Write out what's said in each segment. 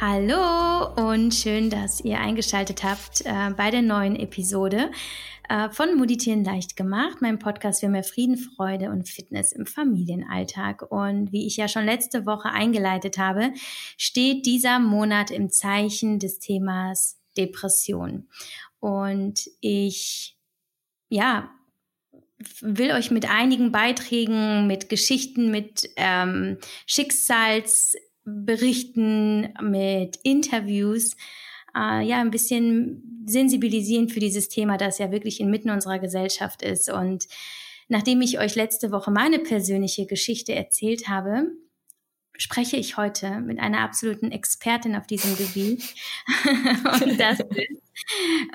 Hallo und schön, dass ihr eingeschaltet habt äh, bei der neuen Episode äh, von Meditieren leicht gemacht, meinem Podcast für mehr Frieden, Freude und Fitness im Familienalltag. Und wie ich ja schon letzte Woche eingeleitet habe, steht dieser Monat im Zeichen des Themas Depression. Und ich, ja, will euch mit einigen Beiträgen, mit Geschichten, mit ähm, Schicksals Berichten, mit Interviews, äh, ja, ein bisschen sensibilisieren für dieses Thema, das ja wirklich inmitten unserer Gesellschaft ist. Und nachdem ich euch letzte Woche meine persönliche Geschichte erzählt habe, spreche ich heute mit einer absoluten Expertin auf diesem Gebiet. Und das ist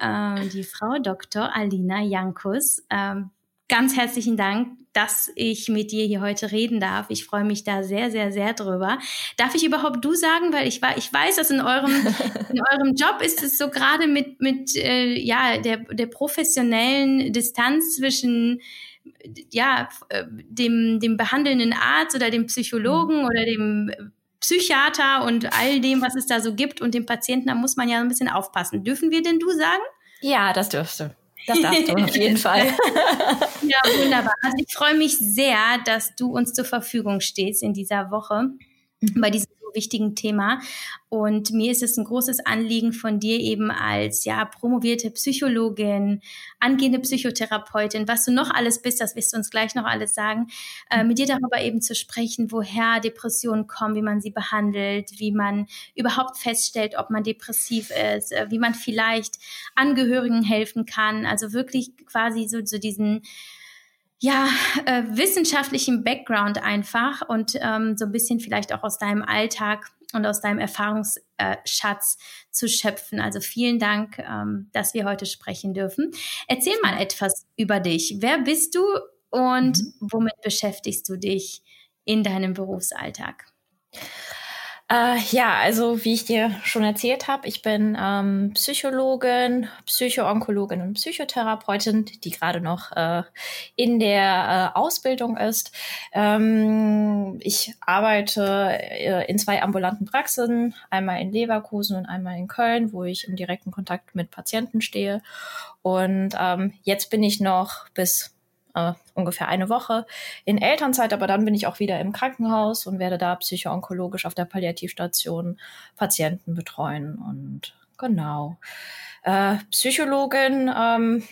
äh, die Frau Dr. Alina Jankus. Ähm, ganz herzlichen Dank, dass ich mit dir hier heute reden darf. Ich freue mich da sehr, sehr, sehr drüber. Darf ich überhaupt du sagen, weil ich, ich weiß, dass in eurem, in eurem Job ist es so gerade mit, mit äh, ja, der, der professionellen Distanz zwischen ja, äh, dem, dem behandelnden Arzt oder dem Psychologen mhm. oder dem Psychiater und all dem, was es da so gibt und dem Patienten, da muss man ja ein bisschen aufpassen. Dürfen wir denn du sagen? Ja, das dürfst du. Das darfst du auf jeden Fall. ja, wunderbar. Also ich freue mich sehr, dass du uns zur Verfügung stehst in dieser Woche bei diesem wichtigen Thema. Und mir ist es ein großes Anliegen von dir eben als ja promovierte Psychologin, angehende Psychotherapeutin, was du noch alles bist, das wirst du uns gleich noch alles sagen, äh, mit dir darüber eben zu sprechen, woher Depressionen kommen, wie man sie behandelt, wie man überhaupt feststellt, ob man depressiv ist, äh, wie man vielleicht Angehörigen helfen kann. Also wirklich quasi so, so diesen ja, äh, wissenschaftlichen Background einfach und ähm, so ein bisschen vielleicht auch aus deinem Alltag und aus deinem Erfahrungsschatz zu schöpfen. Also vielen Dank, ähm, dass wir heute sprechen dürfen. Erzähl mal etwas über dich. Wer bist du und mhm. womit beschäftigst du dich in deinem Berufsalltag? Äh, ja, also wie ich dir schon erzählt habe, ich bin ähm, Psychologin, Psychoonkologin und Psychotherapeutin, die gerade noch äh, in der äh, Ausbildung ist. Ähm, ich arbeite äh, in zwei ambulanten Praxen, einmal in Leverkusen und einmal in Köln, wo ich im direkten Kontakt mit Patienten stehe. Und ähm, jetzt bin ich noch bis äh, ungefähr eine Woche in Elternzeit, aber dann bin ich auch wieder im Krankenhaus und werde da psychoonkologisch auf der Palliativstation Patienten betreuen. Und genau. Äh, Psychologin, ähm,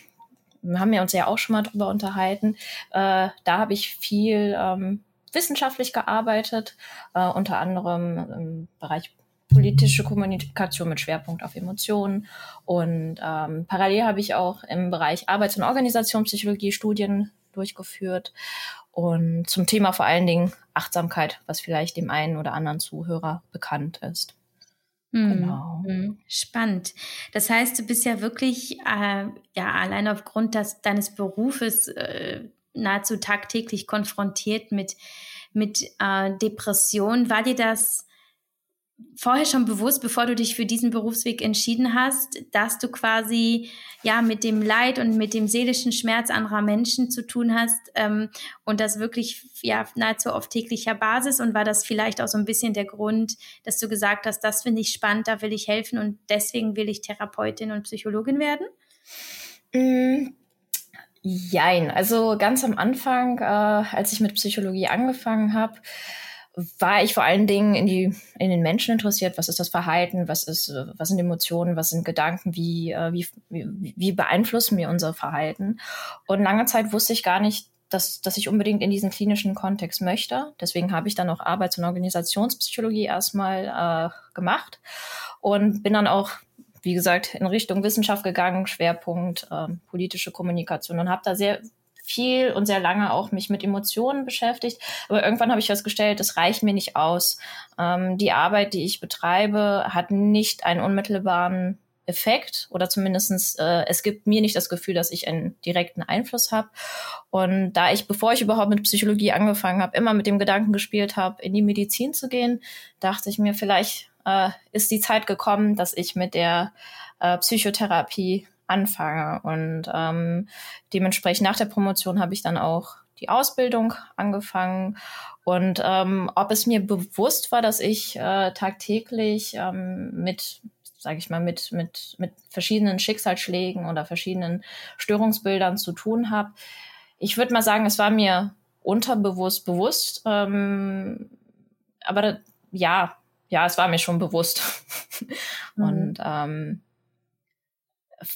haben wir uns ja auch schon mal drüber unterhalten. Äh, da habe ich viel ähm, wissenschaftlich gearbeitet, äh, unter anderem im Bereich politische Kommunikation mit Schwerpunkt auf Emotionen. Und ähm, parallel habe ich auch im Bereich Arbeits- und Organisationspsychologie Studien durchgeführt. Und zum Thema vor allen Dingen Achtsamkeit, was vielleicht dem einen oder anderen Zuhörer bekannt ist. Mhm. Genau. Mhm. Spannend. Das heißt, du bist ja wirklich, äh, ja, allein aufgrund des, deines Berufes äh, nahezu tagtäglich konfrontiert mit, mit äh, Depression. War dir das vorher schon bewusst, bevor du dich für diesen Berufsweg entschieden hast, dass du quasi ja mit dem Leid und mit dem seelischen Schmerz anderer Menschen zu tun hast ähm, und das wirklich ja nahezu auf täglicher Basis und war das vielleicht auch so ein bisschen der Grund, dass du gesagt hast, das finde ich spannend, da will ich helfen und deswegen will ich Therapeutin und Psychologin werden? Mm. Jein, also ganz am Anfang, äh, als ich mit Psychologie angefangen habe, war ich vor allen Dingen in die in den Menschen interessiert. Was ist das Verhalten? Was ist was sind Emotionen? Was sind Gedanken? Wie äh, wie wie beeinflussen wir unser Verhalten? Und lange Zeit wusste ich gar nicht, dass dass ich unbedingt in diesen klinischen Kontext möchte. Deswegen habe ich dann auch Arbeits- und Organisationspsychologie erstmal äh, gemacht und bin dann auch wie gesagt, in Richtung Wissenschaft gegangen, Schwerpunkt äh, politische Kommunikation und habe da sehr viel und sehr lange auch mich mit Emotionen beschäftigt. Aber irgendwann habe ich festgestellt, das reicht mir nicht aus. Ähm, die Arbeit, die ich betreibe, hat nicht einen unmittelbaren Effekt oder zumindestens äh, es gibt mir nicht das Gefühl, dass ich einen direkten Einfluss habe. Und da ich, bevor ich überhaupt mit Psychologie angefangen habe, immer mit dem Gedanken gespielt habe, in die Medizin zu gehen, dachte ich mir, vielleicht äh, ist die Zeit gekommen, dass ich mit der äh, Psychotherapie anfange. Und ähm, dementsprechend nach der Promotion habe ich dann auch die Ausbildung angefangen. Und ähm, ob es mir bewusst war, dass ich äh, tagtäglich ähm, mit sage ich mal, mit, mit, mit verschiedenen Schicksalsschlägen oder verschiedenen Störungsbildern zu tun habe. Ich würde mal sagen, es war mir unterbewusst bewusst. Ähm, aber ja, ja, es war mir schon bewusst. Mhm. Und ähm,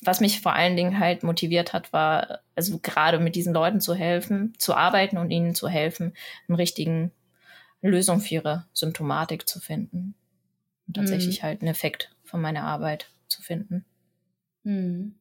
was mich vor allen Dingen halt motiviert hat, war, also gerade mit diesen Leuten zu helfen, zu arbeiten und ihnen zu helfen, einen richtigen Lösung für ihre Symptomatik zu finden. Und tatsächlich mhm. halt einen Effekt von meiner Arbeit zu finden. Mhm.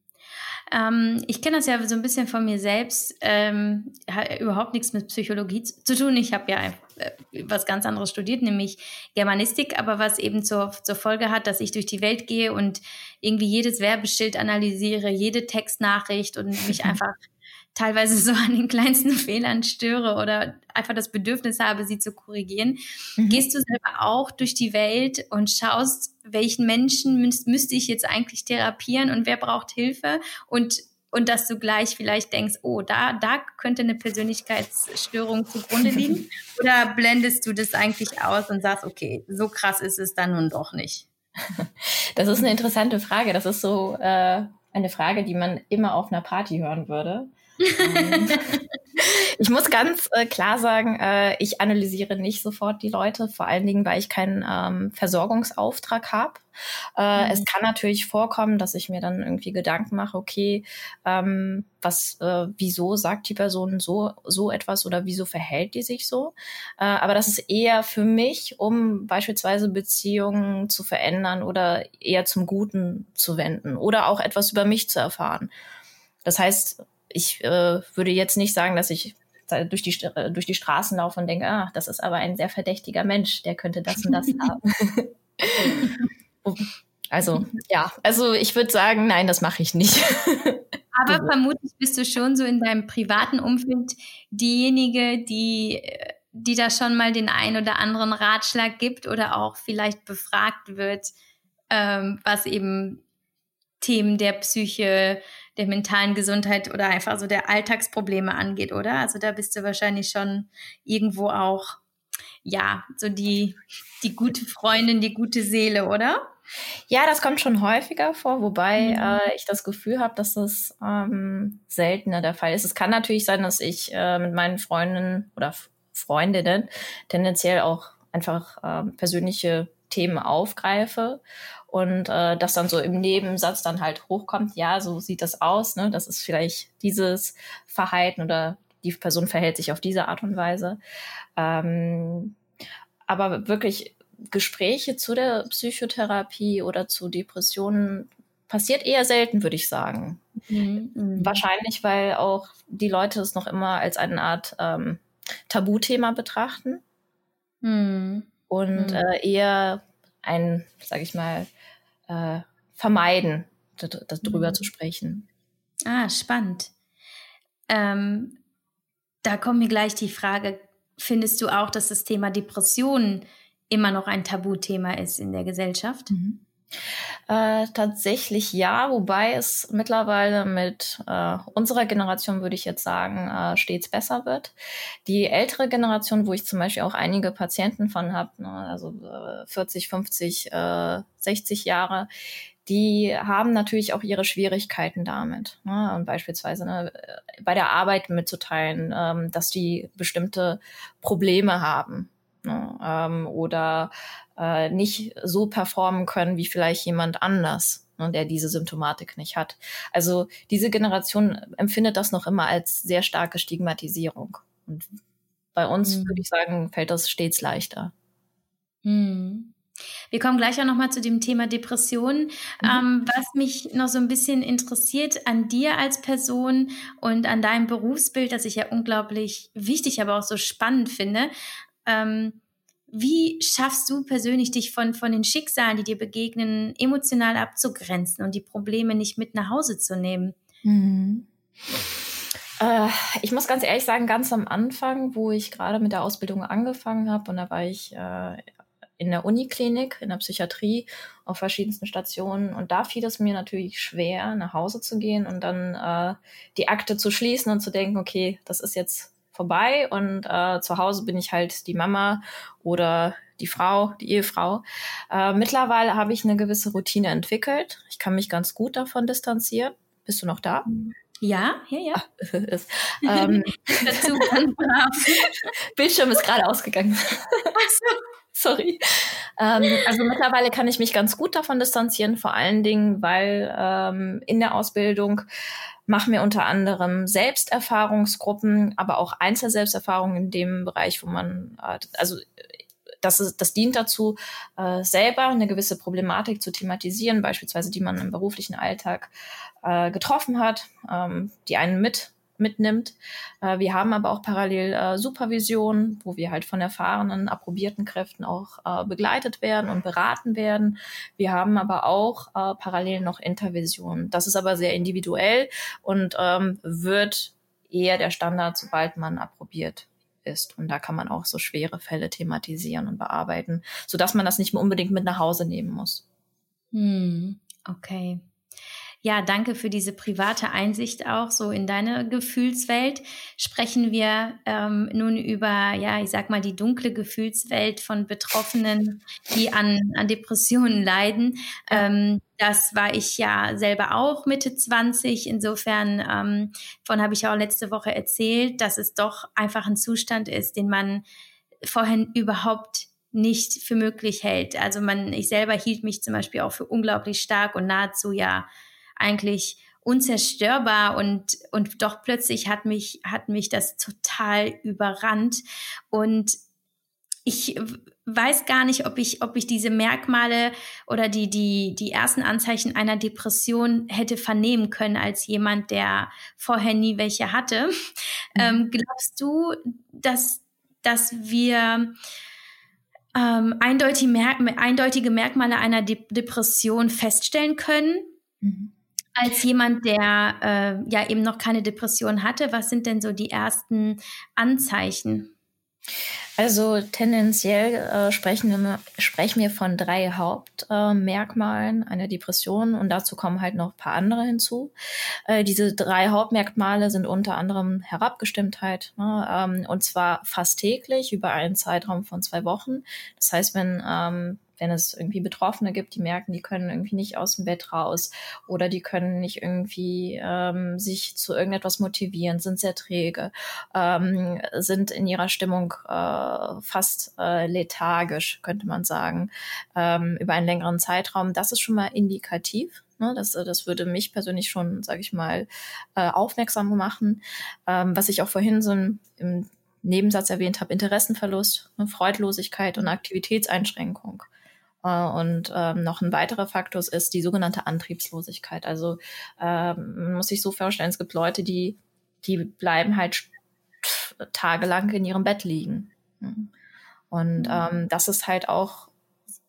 Ähm, ich kenne das ja so ein bisschen von mir selbst. Ähm, hat überhaupt nichts mit Psychologie zu tun. Ich habe ja äh, was ganz anderes studiert, nämlich Germanistik, aber was eben zur, zur Folge hat, dass ich durch die Welt gehe und irgendwie jedes Werbeschild analysiere, jede Textnachricht und mich einfach teilweise so an den kleinsten Fehlern störe oder einfach das Bedürfnis habe, sie zu korrigieren. Mhm. Gehst du selber auch durch die Welt und schaust, welchen Menschen müsste ich jetzt eigentlich therapieren und wer braucht Hilfe und und dass du gleich vielleicht denkst, oh, da, da könnte eine Persönlichkeitsstörung zugrunde liegen? Oder blendest du das eigentlich aus und sagst, okay, so krass ist es dann nun doch nicht? Das ist eine interessante Frage. Das ist so äh, eine Frage, die man immer auf einer Party hören würde. Ich muss ganz äh, klar sagen, äh, ich analysiere nicht sofort die Leute, vor allen Dingen, weil ich keinen ähm, Versorgungsauftrag habe. Äh, mhm. Es kann natürlich vorkommen, dass ich mir dann irgendwie Gedanken mache, okay, ähm, was, äh, wieso sagt die Person so, so etwas oder wieso verhält die sich so? Äh, aber das ist eher für mich, um beispielsweise Beziehungen zu verändern oder eher zum Guten zu wenden oder auch etwas über mich zu erfahren. Das heißt, ich äh, würde jetzt nicht sagen, dass ich durch die, äh, durch die Straßen laufe und denke, ah, das ist aber ein sehr verdächtiger Mensch, der könnte das und das haben. also, ja, also ich würde sagen, nein, das mache ich nicht. aber vermutlich bist du schon so in deinem privaten Umfeld diejenige, die, die da schon mal den ein oder anderen Ratschlag gibt oder auch vielleicht befragt wird, ähm, was eben Themen der Psyche, der mentalen Gesundheit oder einfach so der Alltagsprobleme angeht, oder? Also da bist du wahrscheinlich schon irgendwo auch, ja, so die, die gute Freundin, die gute Seele, oder? Ja, das kommt schon häufiger vor, wobei mhm. äh, ich das Gefühl habe, dass das ähm, seltener der Fall ist. Es kann natürlich sein, dass ich äh, mit meinen Freundinnen oder Freundinnen tendenziell auch einfach äh, persönliche Themen aufgreife und äh, das dann so im Nebensatz dann halt hochkommt, ja, so sieht das aus, ne? Das ist vielleicht dieses Verhalten oder die Person verhält sich auf diese Art und Weise. Ähm, aber wirklich Gespräche zu der Psychotherapie oder zu Depressionen passiert eher selten, würde ich sagen. Mhm, mhm. Wahrscheinlich, weil auch die Leute es noch immer als eine Art ähm, Tabuthema betrachten mhm. und mhm. äh, eher ein, sag ich mal, äh, vermeiden, darüber mhm. zu sprechen. Ah, spannend. Ähm, da kommt mir gleich die Frage, findest du auch, dass das Thema Depressionen immer noch ein Tabuthema ist in der Gesellschaft? Mhm. Äh, tatsächlich ja, wobei es mittlerweile mit äh, unserer Generation, würde ich jetzt sagen, äh, stets besser wird. Die ältere Generation, wo ich zum Beispiel auch einige Patienten von habe, ne, also 40, 50, 60 Jahre, die haben natürlich auch ihre Schwierigkeiten damit. Ne? Und beispielsweise ne, bei der Arbeit mitzuteilen, ähm, dass die bestimmte Probleme haben. Ne? Ähm, oder äh, nicht so performen können wie vielleicht jemand anders, ne, der diese Symptomatik nicht hat. Also diese Generation empfindet das noch immer als sehr starke Stigmatisierung. Und bei uns mhm. würde ich sagen, fällt das stets leichter. Mhm. Wir kommen gleich auch nochmal zu dem Thema Depression. Mhm. Ähm, was mich noch so ein bisschen interessiert an dir als Person und an deinem Berufsbild, das ich ja unglaublich wichtig, aber auch so spannend finde. Ähm, wie schaffst du persönlich, dich von, von den Schicksalen, die dir begegnen, emotional abzugrenzen und die Probleme nicht mit nach Hause zu nehmen? Mhm. Äh, ich muss ganz ehrlich sagen, ganz am Anfang, wo ich gerade mit der Ausbildung angefangen habe, und da war ich äh, in der Uniklinik, in der Psychiatrie, auf verschiedensten Stationen. Und da fiel es mir natürlich schwer, nach Hause zu gehen und dann äh, die Akte zu schließen und zu denken, okay, das ist jetzt vorbei und äh, zu Hause bin ich halt die Mama oder die Frau, die Ehefrau. Äh, mittlerweile habe ich eine gewisse Routine entwickelt. Ich kann mich ganz gut davon distanzieren. Bist du noch da? Ja, ja, ja. ist, ähm, Bildschirm ist gerade ausgegangen. Sorry. Ähm, also mittlerweile kann ich mich ganz gut davon distanzieren, vor allen Dingen, weil ähm, in der Ausbildung machen wir unter anderem Selbsterfahrungsgruppen, aber auch Einzelselbsterfahrungen in dem Bereich, wo man, äh, also das, ist, das dient dazu, äh, selber eine gewisse Problematik zu thematisieren, beispielsweise die man im beruflichen Alltag äh, getroffen hat, ähm, die einen mit mitnimmt. Äh, wir haben aber auch parallel äh, Supervision, wo wir halt von erfahrenen, approbierten Kräften auch äh, begleitet werden und beraten werden. Wir haben aber auch parallel noch Intervision. Das ist aber sehr individuell und ähm, wird eher der Standard, sobald man approbiert ist. Und da kann man auch so schwere Fälle thematisieren und bearbeiten, sodass man das nicht mehr unbedingt mit nach Hause nehmen muss. Hm, okay. Ja, danke für diese private Einsicht auch so in deine Gefühlswelt. Sprechen wir ähm, nun über, ja, ich sag mal, die dunkle Gefühlswelt von Betroffenen, die an, an Depressionen leiden. Ähm, das war ich ja selber auch Mitte 20. Insofern, ähm, von habe ich auch letzte Woche erzählt, dass es doch einfach ein Zustand ist, den man vorhin überhaupt nicht für möglich hält. Also man, ich selber hielt mich zum Beispiel auch für unglaublich stark und nahezu ja eigentlich unzerstörbar und, und doch plötzlich hat mich, hat mich das total überrannt und ich weiß gar nicht, ob ich, ob ich diese Merkmale oder die, die, die ersten Anzeichen einer Depression hätte vernehmen können als jemand, der vorher nie welche hatte. Mhm. Ähm, glaubst du, dass, dass wir ähm, eindeutige, Merk eindeutige Merkmale einer De Depression feststellen können? Mhm als jemand, der äh, ja eben noch keine Depression hatte, was sind denn so die ersten Anzeichen? Also tendenziell äh, sprechen, wir, sprechen wir von drei Hauptmerkmalen äh, einer Depression und dazu kommen halt noch ein paar andere hinzu. Äh, diese drei Hauptmerkmale sind unter anderem Herabgestimmtheit ne, ähm, und zwar fast täglich über einen Zeitraum von zwei Wochen. Das heißt, wenn ähm, wenn es irgendwie Betroffene gibt, die merken, die können irgendwie nicht aus dem Bett raus oder die können nicht irgendwie ähm, sich zu irgendetwas motivieren, sind sehr träge, ähm, sind in ihrer Stimmung äh, fast äh, lethargisch, könnte man sagen, ähm, über einen längeren Zeitraum. Das ist schon mal indikativ. Ne, das, das würde mich persönlich schon, sage ich mal, äh, aufmerksam machen. Ähm, was ich auch vorhin so im Nebensatz erwähnt habe, Interessenverlust, ne, Freudlosigkeit und Aktivitätseinschränkung. Äh, und ähm, noch ein weiterer Faktor ist die sogenannte Antriebslosigkeit. Also ähm, man muss sich so vorstellen, es gibt Leute, die, die bleiben halt tagelang in ihrem Bett liegen. Und mhm. ähm, das ist halt auch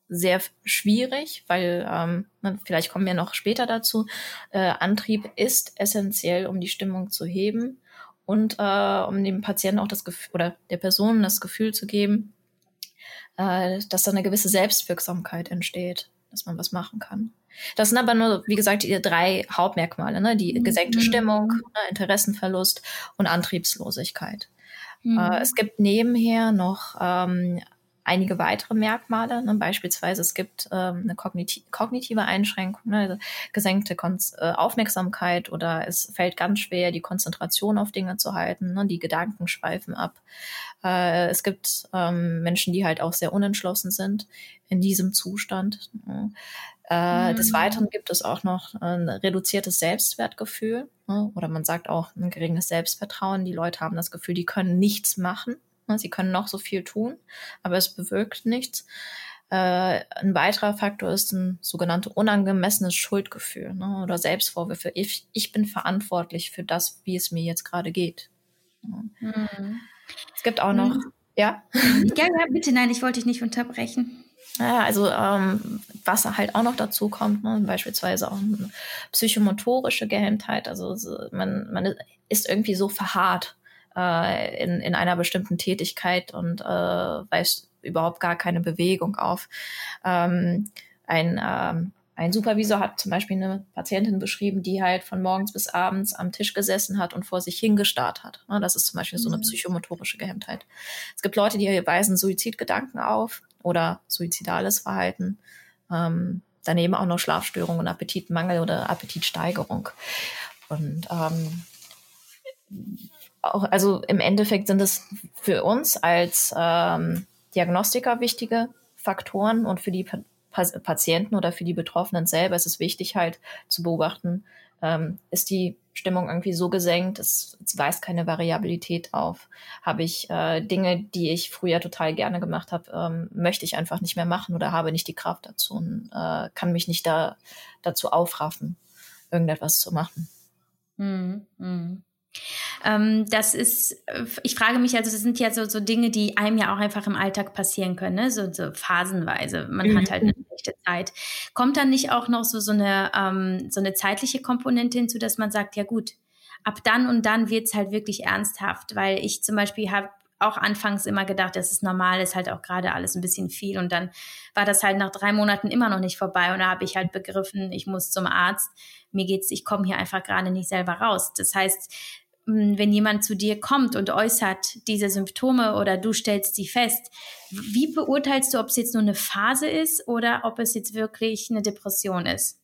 sehr schwierig, weil ähm, ne, vielleicht kommen wir noch später dazu. Äh, Antrieb ist essentiell, um die Stimmung zu heben und äh, um dem Patienten auch das Gefühl oder der Person das Gefühl zu geben, äh, dass da eine gewisse Selbstwirksamkeit entsteht, dass man was machen kann. Das sind aber nur, wie gesagt, die drei Hauptmerkmale, ne? die gesenkte mhm. Stimmung, ne? Interessenverlust und Antriebslosigkeit. Mhm. Äh, es gibt nebenher noch ähm, einige weitere Merkmale. Ne? Beispielsweise es gibt ähm, eine kogniti kognitive Einschränkung, ne? Also gesenkte Kon äh, Aufmerksamkeit oder es fällt ganz schwer, die Konzentration auf Dinge zu halten. Ne? Die Gedanken schweifen ab. Äh, es gibt ähm, Menschen, die halt auch sehr unentschlossen sind in diesem Zustand. Ne? Äh, mhm. Des Weiteren gibt es auch noch ein reduziertes Selbstwertgefühl ne? oder man sagt auch ein geringes Selbstvertrauen. Die Leute haben das Gefühl, die können nichts machen Ne, sie können noch so viel tun, aber es bewirkt nichts. Äh, ein weiterer Faktor ist ein sogenanntes unangemessenes Schuldgefühl ne, oder Selbstvorwürfe. Ich, ich bin verantwortlich für das, wie es mir jetzt gerade geht. Mhm. Es gibt auch noch, mhm. ja? Ja, ja, bitte, nein, ich wollte dich nicht unterbrechen. Ja, also ähm, was halt auch noch dazu kommt, ne, beispielsweise auch eine psychomotorische Gehemmtheit. Also man, man ist irgendwie so verharrt äh, in, in einer bestimmten Tätigkeit und äh, weist überhaupt gar keine Bewegung auf. Ähm, ein ähm, ein Supervisor hat zum Beispiel eine Patientin beschrieben, die halt von morgens bis abends am Tisch gesessen hat und vor sich hingestarrt hat. Ne, das ist zum Beispiel so eine mhm. psychomotorische Gehemmtheit. Es gibt Leute, die weisen Suizidgedanken auf oder suizidales Verhalten. Ähm, daneben auch noch Schlafstörungen, Appetitmangel oder Appetitsteigerung. Und ähm, auch, also im Endeffekt sind es für uns als ähm, Diagnostiker wichtige Faktoren und für die Patienten oder für die Betroffenen selber ist es wichtig halt zu beobachten, ähm, ist die Stimmung irgendwie so gesenkt, es, es weist keine Variabilität auf. Habe ich äh, Dinge, die ich früher total gerne gemacht habe, ähm, möchte ich einfach nicht mehr machen oder habe nicht die Kraft dazu und äh, kann mich nicht da, dazu aufraffen, irgendetwas zu machen. Mm, mm. Ähm, das ist, ich frage mich, also das sind ja so, so Dinge, die einem ja auch einfach im Alltag passieren können, ne? so, so phasenweise. Man mhm. hat halt eine schlechte Zeit. Kommt dann nicht auch noch so, so, eine, ähm, so eine zeitliche Komponente hinzu, dass man sagt, ja gut, ab dann und dann wird es halt wirklich ernsthaft, weil ich zum Beispiel habe auch anfangs immer gedacht, das ist normal, ist halt auch gerade alles ein bisschen viel. Und dann war das halt nach drei Monaten immer noch nicht vorbei. Und da habe ich halt begriffen, ich muss zum Arzt. Mir geht's, ich komme hier einfach gerade nicht selber raus. Das heißt, wenn jemand zu dir kommt und äußert diese Symptome oder du stellst sie fest, wie beurteilst du, ob es jetzt nur eine Phase ist oder ob es jetzt wirklich eine Depression ist?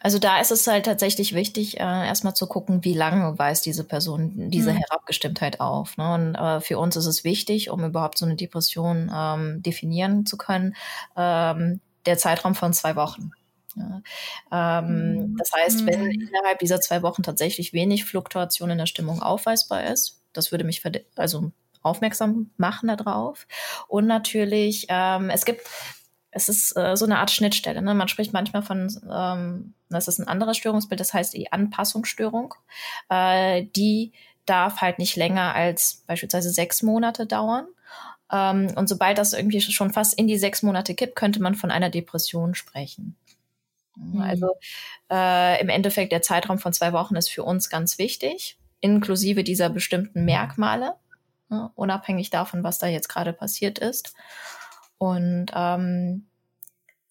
Also da ist es halt tatsächlich wichtig, äh, erstmal zu gucken, wie lange weist diese Person diese mhm. Herabgestimmtheit auf. Ne? Und äh, für uns ist es wichtig, um überhaupt so eine Depression ähm, definieren zu können, ähm, der Zeitraum von zwei Wochen. Ja. Ähm, mhm. Das heißt, wenn mhm. innerhalb dieser zwei Wochen tatsächlich wenig Fluktuation in der Stimmung aufweisbar ist, das würde mich also aufmerksam machen darauf. Und natürlich, ähm, es gibt, es ist äh, so eine Art Schnittstelle. Ne? Man spricht manchmal von, ähm, das ist ein anderes Störungsbild, das heißt die Anpassungsstörung. Äh, die darf halt nicht länger als beispielsweise sechs Monate dauern. Ähm, und sobald das irgendwie schon fast in die sechs Monate kippt, könnte man von einer Depression sprechen. Mhm. Also äh, im Endeffekt der Zeitraum von zwei Wochen ist für uns ganz wichtig, inklusive dieser bestimmten Merkmale, ne, unabhängig davon, was da jetzt gerade passiert ist. Und ähm,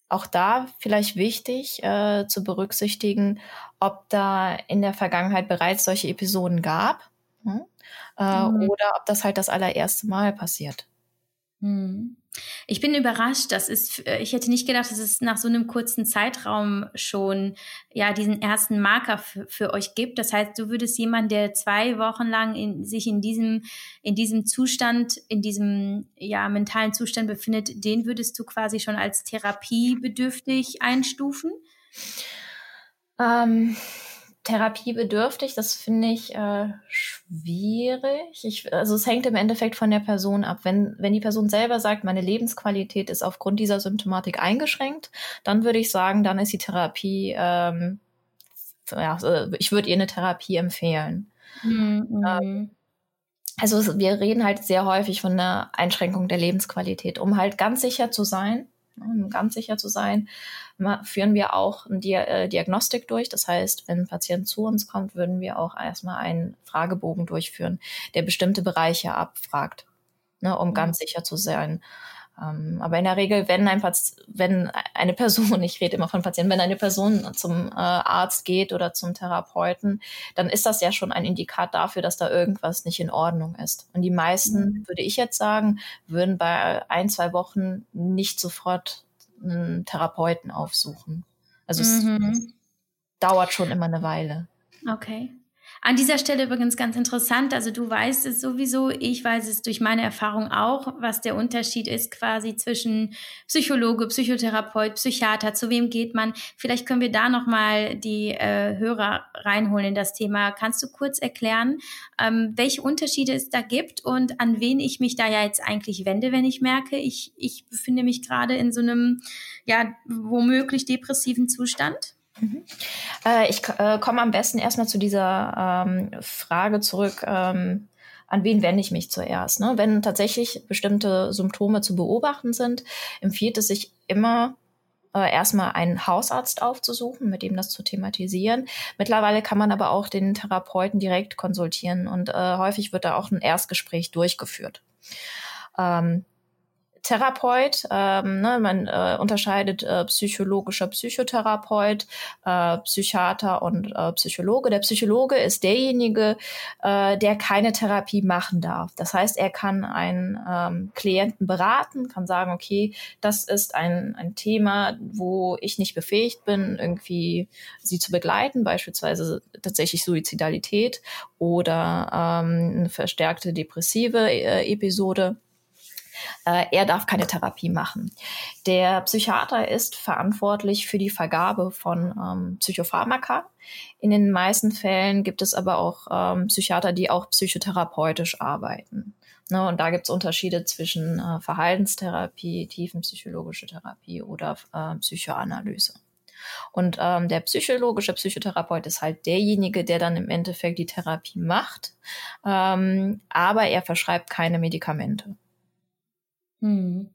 auch da vielleicht wichtig äh, zu berücksichtigen, ob da in der Vergangenheit bereits solche Episoden gab hm? äh, mhm. oder ob das halt das allererste Mal passiert. Mhm. Ich bin überrascht. Das ist, äh, ich hätte nicht gedacht, dass es nach so einem kurzen Zeitraum schon ja diesen ersten Marker für euch gibt. Das heißt, du würdest jemand, der zwei Wochen lang in, sich in diesem in diesem Zustand, in diesem ja mentalen Zustand befindet, den würdest du quasi schon als therapiebedürftig einstufen? Ähm, therapiebedürftig, das finde ich äh, schwierig. Ich, also es hängt im Endeffekt von der Person ab. Wenn, wenn die Person selber sagt, meine Lebensqualität ist aufgrund dieser Symptomatik eingeschränkt, dann würde ich sagen, dann ist die Therapie, ähm, ja, äh, ich würde ihr eine Therapie empfehlen. Mhm. Ähm, also wir reden halt sehr häufig von einer Einschränkung der Lebensqualität, um halt ganz sicher zu sein, um ganz sicher zu sein, führen wir auch eine äh, Diagnostik durch. Das heißt, wenn ein Patient zu uns kommt, würden wir auch erstmal einen Fragebogen durchführen, der bestimmte Bereiche abfragt, ne, um mhm. ganz sicher zu sein. Ähm, aber in der Regel, wenn ein Patient, wenn eine Person, ich rede immer von Patienten, wenn eine Person zum äh, Arzt geht oder zum Therapeuten, dann ist das ja schon ein Indikat dafür, dass da irgendwas nicht in Ordnung ist. Und die meisten, mhm. würde ich jetzt sagen, würden bei ein, zwei Wochen nicht sofort einen Therapeuten aufsuchen. Also mhm. es dauert schon immer eine Weile. Okay. An dieser Stelle übrigens ganz interessant, also du weißt es sowieso, ich weiß es durch meine Erfahrung auch, was der Unterschied ist quasi zwischen Psychologe, Psychotherapeut, Psychiater, zu wem geht man. Vielleicht können wir da nochmal die äh, Hörer reinholen in das Thema. Kannst du kurz erklären, ähm, welche Unterschiede es da gibt und an wen ich mich da ja jetzt eigentlich wende, wenn ich merke, ich, ich befinde mich gerade in so einem, ja, womöglich depressiven Zustand? Mhm. Äh, ich äh, komme am besten erstmal zu dieser ähm, Frage zurück, ähm, an wen wende ich mich zuerst? Ne? Wenn tatsächlich bestimmte Symptome zu beobachten sind, empfiehlt es sich immer, äh, erstmal einen Hausarzt aufzusuchen, mit dem das zu thematisieren. Mittlerweile kann man aber auch den Therapeuten direkt konsultieren und äh, häufig wird da auch ein Erstgespräch durchgeführt. Ähm, Therapeut. Ähm, ne, man äh, unterscheidet äh, psychologischer Psychotherapeut, äh, Psychiater und äh, Psychologe. Der Psychologe ist derjenige, äh, der keine Therapie machen darf. Das heißt, er kann einen ähm, Klienten beraten, kann sagen, okay, das ist ein, ein Thema, wo ich nicht befähigt bin, irgendwie sie zu begleiten, beispielsweise tatsächlich Suizidalität oder ähm, eine verstärkte depressive äh, Episode äh, er darf keine Therapie machen. Der Psychiater ist verantwortlich für die Vergabe von ähm, Psychopharmaka. In den meisten Fällen gibt es aber auch ähm, Psychiater, die auch psychotherapeutisch arbeiten. Ne, und da gibt es Unterschiede zwischen äh, Verhaltenstherapie, tiefenpsychologische Therapie oder äh, Psychoanalyse. Und ähm, der psychologische Psychotherapeut ist halt derjenige, der dann im Endeffekt die Therapie macht, ähm, aber er verschreibt keine Medikamente. Hm.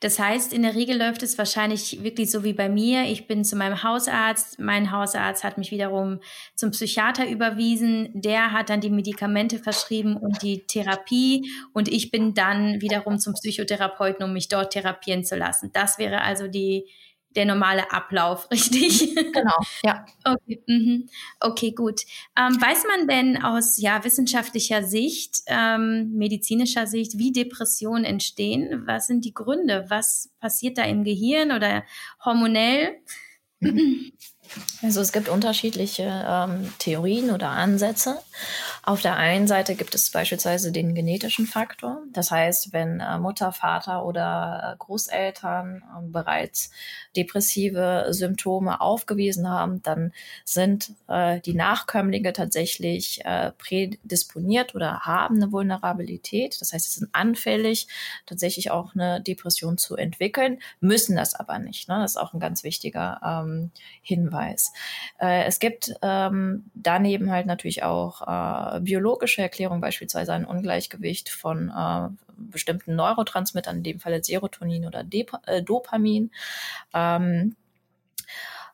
Das heißt, in der Regel läuft es wahrscheinlich wirklich so wie bei mir. Ich bin zu meinem Hausarzt. Mein Hausarzt hat mich wiederum zum Psychiater überwiesen. Der hat dann die Medikamente verschrieben und die Therapie. Und ich bin dann wiederum zum Psychotherapeuten, um mich dort therapieren zu lassen. Das wäre also die, der normale Ablauf, richtig? Genau, ja. Okay, mhm. okay gut. Ähm, weiß man denn aus ja, wissenschaftlicher Sicht, ähm, medizinischer Sicht, wie Depressionen entstehen? Was sind die Gründe? Was passiert da im Gehirn oder hormonell? Mhm. Also es gibt unterschiedliche ähm, Theorien oder Ansätze. Auf der einen Seite gibt es beispielsweise den genetischen Faktor. Das heißt, wenn äh, Mutter, Vater oder äh, Großeltern äh, bereits depressive Symptome aufgewiesen haben, dann sind äh, die Nachkömmlinge tatsächlich äh, prädisponiert oder haben eine Vulnerabilität. Das heißt, sie sind anfällig, tatsächlich auch eine Depression zu entwickeln, müssen das aber nicht. Ne? Das ist auch ein ganz wichtiger ähm, Hinweis. Äh, es gibt ähm, daneben halt natürlich auch äh, biologische Erklärungen, beispielsweise ein Ungleichgewicht von äh, bestimmten Neurotransmittern, in dem Falle Serotonin oder Dep äh, Dopamin. Ähm,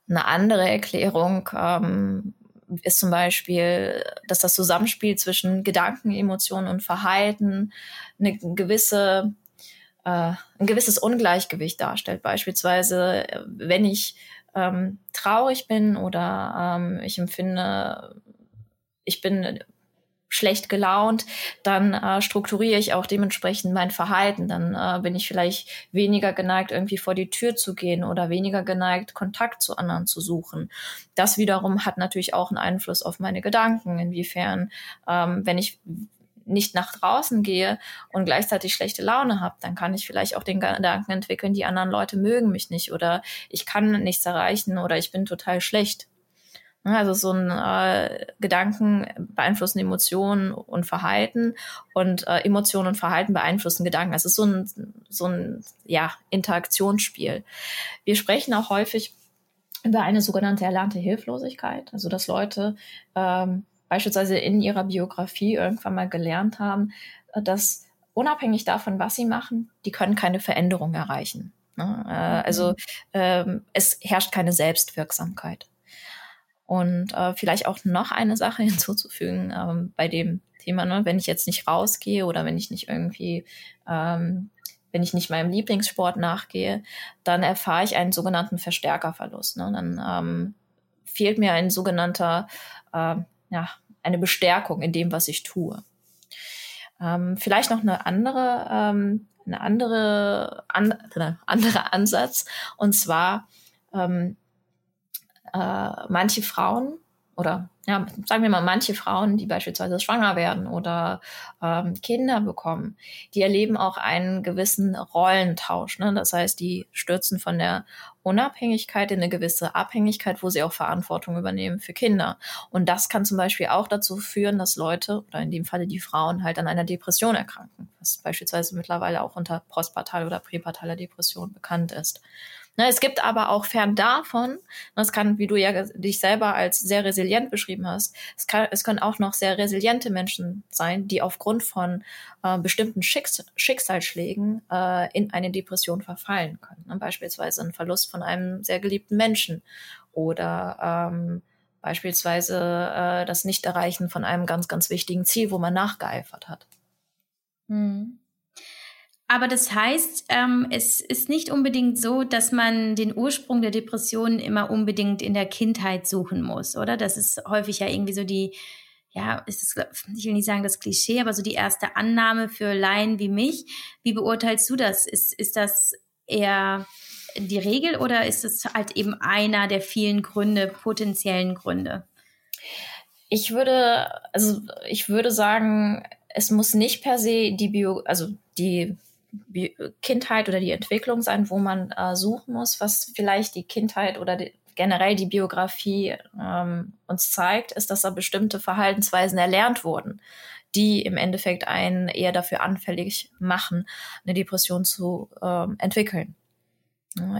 eine andere Erklärung ähm, ist zum Beispiel, dass das Zusammenspiel zwischen Gedanken, Emotionen und Verhalten eine gewisse äh, ein gewisses Ungleichgewicht darstellt. Beispielsweise, wenn ich ähm, traurig bin oder ähm, ich empfinde, ich bin schlecht gelaunt, dann äh, strukturiere ich auch dementsprechend mein Verhalten. Dann äh, bin ich vielleicht weniger geneigt, irgendwie vor die Tür zu gehen oder weniger geneigt, Kontakt zu anderen zu suchen. Das wiederum hat natürlich auch einen Einfluss auf meine Gedanken. Inwiefern, ähm, wenn ich nicht nach draußen gehe und gleichzeitig schlechte Laune habe, dann kann ich vielleicht auch den Gedanken entwickeln, die anderen Leute mögen mich nicht oder ich kann nichts erreichen oder ich bin total schlecht. Ne, also so ein äh, Gedanken beeinflussen Emotionen und Verhalten und äh, Emotionen und Verhalten beeinflussen Gedanken. Es ist so ein, so ein ja, Interaktionsspiel. Wir sprechen auch häufig über eine sogenannte erlernte Hilflosigkeit, also dass Leute ähm, beispielsweise in ihrer Biografie irgendwann mal gelernt haben, äh, dass unabhängig davon, was sie machen, die können keine Veränderung erreichen. Ne? Äh, also mhm. ähm, es herrscht keine Selbstwirksamkeit. Und äh, vielleicht auch noch eine Sache hinzuzufügen ähm, bei dem Thema, ne, wenn ich jetzt nicht rausgehe oder wenn ich nicht irgendwie, ähm, wenn ich nicht meinem Lieblingssport nachgehe, dann erfahre ich einen sogenannten Verstärkerverlust. Ne? Dann fehlt mir ein sogenannter, äh, ja, eine Bestärkung in dem, was ich tue. Ähm, vielleicht noch eine andere, ähm, eine andere, an, andere Ansatz. Und zwar ähm, äh, manche Frauen oder ja, sagen wir mal, manche Frauen, die beispielsweise schwanger werden oder ähm, Kinder bekommen, die erleben auch einen gewissen Rollentausch. Ne? Das heißt, die stürzen von der Unabhängigkeit in eine gewisse Abhängigkeit, wo sie auch Verantwortung übernehmen für Kinder. Und das kann zum Beispiel auch dazu führen, dass Leute oder in dem Falle die Frauen halt an einer Depression erkranken, was beispielsweise mittlerweile auch unter postpartal oder präpartaler Depression bekannt ist. Ne, es gibt aber auch fern davon, das kann, wie du ja dich selber als sehr resilient beschrieben hast, es, kann, es können auch noch sehr resiliente Menschen sein, die aufgrund von äh, bestimmten Schicks Schicksalsschlägen äh, in eine Depression verfallen können. Ne? Beispielsweise ein Verlust von einem sehr geliebten Menschen oder ähm, beispielsweise äh, das Nichterreichen von einem ganz, ganz wichtigen Ziel, wo man nachgeeifert hat. Hm. Aber das heißt, ähm, es ist nicht unbedingt so, dass man den Ursprung der Depression immer unbedingt in der Kindheit suchen muss, oder? Das ist häufig ja irgendwie so die, ja, ist ich will nicht sagen das Klischee, aber so die erste Annahme für Laien wie mich. Wie beurteilst du das? Ist, ist das eher die Regel oder ist es halt eben einer der vielen Gründe, potenziellen Gründe? Ich würde, also ich würde sagen, es muss nicht per se die Bio, also die Kindheit oder die Entwicklung sein, wo man äh, suchen muss, was vielleicht die Kindheit oder die, generell die Biografie ähm, uns zeigt, ist, dass da bestimmte Verhaltensweisen erlernt wurden, die im Endeffekt einen eher dafür anfällig machen, eine Depression zu ähm, entwickeln.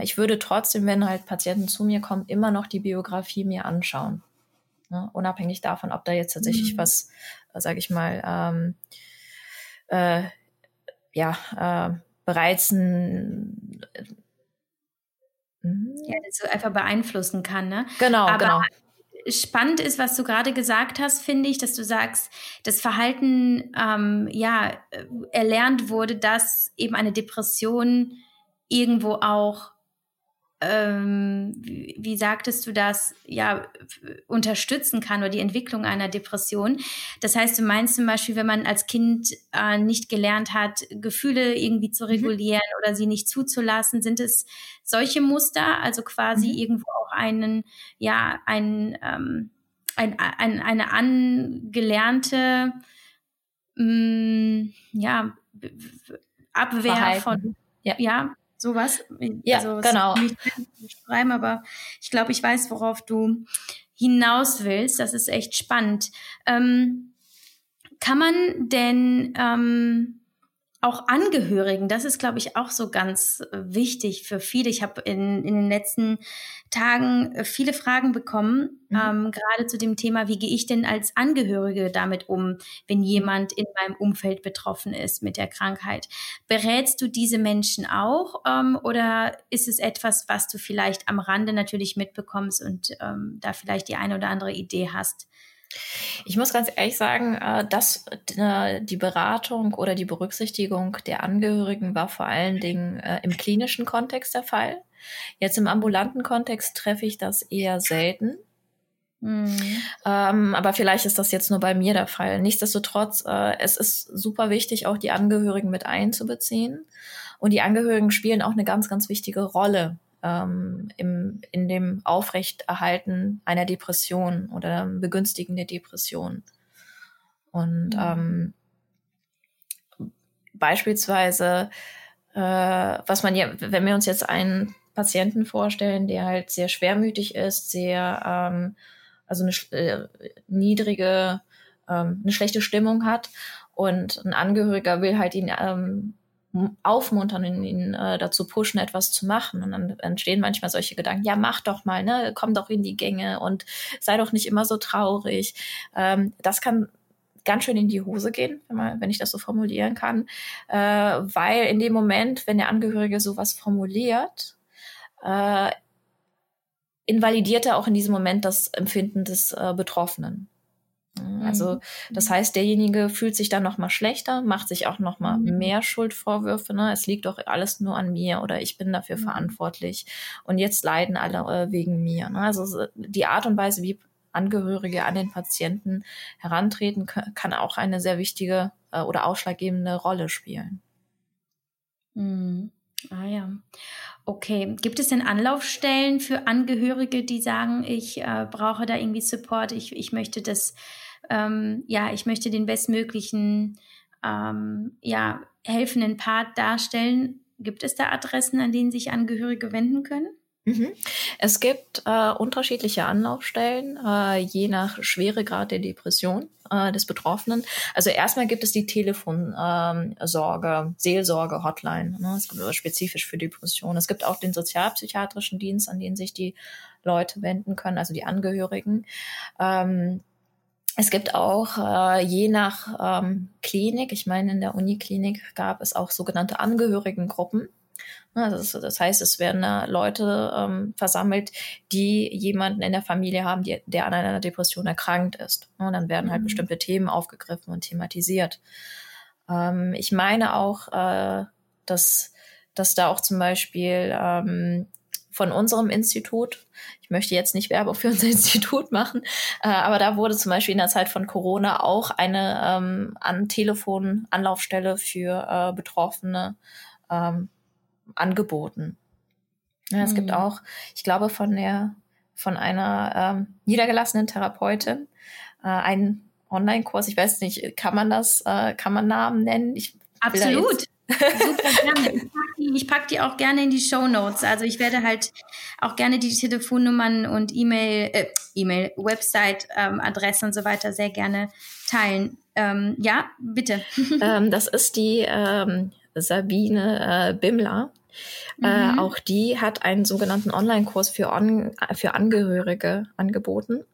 Ich würde trotzdem, wenn halt Patienten zu mir kommen, immer noch die Biografie mir anschauen. Ne? Unabhängig davon, ob da jetzt tatsächlich mhm. was, äh, sage ich mal, ähm, äh, ja, äh, bereits ein äh, ja, das so einfach beeinflussen kann, ne? Genau, Aber genau. Spannend ist, was du gerade gesagt hast, finde ich, dass du sagst, das Verhalten ähm, ja äh, erlernt wurde, dass eben eine Depression irgendwo auch ähm, wie, wie sagtest du das, ja, unterstützen kann oder die Entwicklung einer Depression. Das heißt, du meinst zum Beispiel, wenn man als Kind äh, nicht gelernt hat, Gefühle irgendwie zu mhm. regulieren mhm. oder sie nicht zuzulassen, sind es solche Muster, also quasi mhm. irgendwo auch einen, ja, ein, ähm, ein, ein, eine angelernte, mh, mm, ja, Abwehr Verhalten. von, ja, ja sowas. Ja, also, genau. Schreiben, aber ich glaube, ich weiß, worauf du hinaus willst. Das ist echt spannend. Ähm, kann man denn ähm, auch Angehörigen, das ist, glaube ich, auch so ganz äh, wichtig für viele. Ich habe in, in den letzten Tagen äh, viele Fragen bekommen, mhm. ähm, gerade zu dem Thema, wie gehe ich denn als Angehörige damit um, wenn jemand in meinem Umfeld betroffen ist mit der Krankheit. Berätst du diese Menschen auch ähm, oder ist es etwas, was du vielleicht am Rande natürlich mitbekommst und ähm, da vielleicht die eine oder andere Idee hast? Ich muss ganz ehrlich sagen, äh, dass äh, die Beratung oder die Berücksichtigung der Angehörigen war vor allen Dingen äh, im klinischen Kontext der Fall. Jetzt im ambulanten Kontext treffe ich das eher selten. Mhm. Ähm, aber vielleicht ist das jetzt nur bei mir der Fall. Nichtsdestotrotz, äh, es ist super wichtig, auch die Angehörigen mit einzubeziehen. Und die Angehörigen spielen auch eine ganz, ganz wichtige Rolle ähm, im, in dem Aufrechterhalten einer Depression oder begünstigende Depression. Und mhm. ähm, beispielsweise, äh, was man ja, wenn wir uns jetzt einen Patienten vorstellen, der halt sehr schwermütig ist, sehr, ähm, also eine äh, niedrige, ähm, eine schlechte Stimmung hat und ein Angehöriger will halt ihn ähm, aufmuntern und ihn äh, dazu pushen, etwas zu machen. Und dann entstehen manchmal solche Gedanken, ja, mach doch mal, ne, komm doch in die Gänge und sei doch nicht immer so traurig. Ähm, das kann ganz schön in die Hose gehen, wenn, man, wenn ich das so formulieren kann, äh, weil in dem Moment, wenn der Angehörige sowas formuliert, äh, invalidiert er auch in diesem Moment das Empfinden des äh, Betroffenen. Also mhm. das heißt, derjenige fühlt sich dann noch mal schlechter, macht sich auch noch mal mhm. mehr Schuldvorwürfe. Ne? Es liegt doch alles nur an mir oder ich bin dafür mhm. verantwortlich und jetzt leiden alle äh, wegen mir. Ne? Also die Art und Weise, wie Angehörige an den Patienten herantreten, kann auch eine sehr wichtige äh, oder ausschlaggebende Rolle spielen. Mhm. Ah ja. Okay. Gibt es denn Anlaufstellen für Angehörige, die sagen, ich äh, brauche da irgendwie Support, ich, ich möchte das ähm, ja, ich möchte den bestmöglichen, ähm, ja, helfenden Part darstellen. Gibt es da Adressen, an denen sich Angehörige wenden können? Mhm. Es gibt äh, unterschiedliche Anlaufstellen, äh, je nach Schweregrad der Depression äh, des Betroffenen. Also erstmal gibt es die Telefonsorge, ähm, Seelsorge, Hotline, ne? spezifisch für Depressionen. Es gibt auch den sozialpsychiatrischen Dienst, an den sich die Leute wenden können, also die Angehörigen. Ähm, es gibt auch äh, je nach ähm, Klinik, ich meine in der Uniklinik gab es auch sogenannte Angehörigengruppen. Das, das heißt, es werden äh, Leute ähm, versammelt, die jemanden in der Familie haben, die, der an einer Depression erkrankt ist. Und dann werden halt mhm. bestimmte Themen aufgegriffen und thematisiert. Ähm, ich meine auch, äh, dass, dass da auch zum Beispiel ähm, von unserem Institut, ich möchte jetzt nicht Werbung für unser Institut machen, äh, aber da wurde zum Beispiel in der Zeit von Corona auch eine ähm, an Telefon Anlaufstelle für äh, Betroffene ähm, angeboten. Ja, es mhm. gibt auch, ich glaube, von der von einer ähm, niedergelassenen Therapeutin äh, einen Online-Kurs. Ich weiß nicht, kann man das, äh, kann man Namen nennen? Ich Absolut. Super gerne. Ich die, pack die auch gerne in die Show Notes. Also ich werde halt auch gerne die Telefonnummern und E-Mail, äh, E-Mail, Website, ähm, Adresse und so weiter sehr gerne teilen. Ähm, ja, bitte. Ähm, das ist die ähm, Sabine äh, Bimmler. Äh, mhm. Äh, auch die hat einen sogenannten Online-Kurs für, on, für Angehörige angeboten.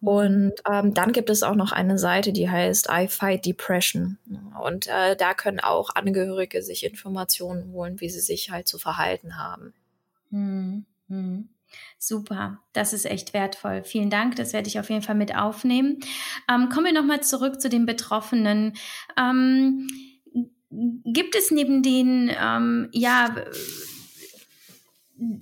Und ähm, dann gibt es auch noch eine Seite, die heißt I Fight Depression. Und äh, da können auch Angehörige sich Informationen holen, wie sie sich halt zu verhalten haben. Hm, hm. Super, das ist echt wertvoll. Vielen Dank, das werde ich auf jeden Fall mit aufnehmen. Ähm, kommen wir nochmal zurück zu den Betroffenen. Ähm, gibt es neben den, ähm, ja,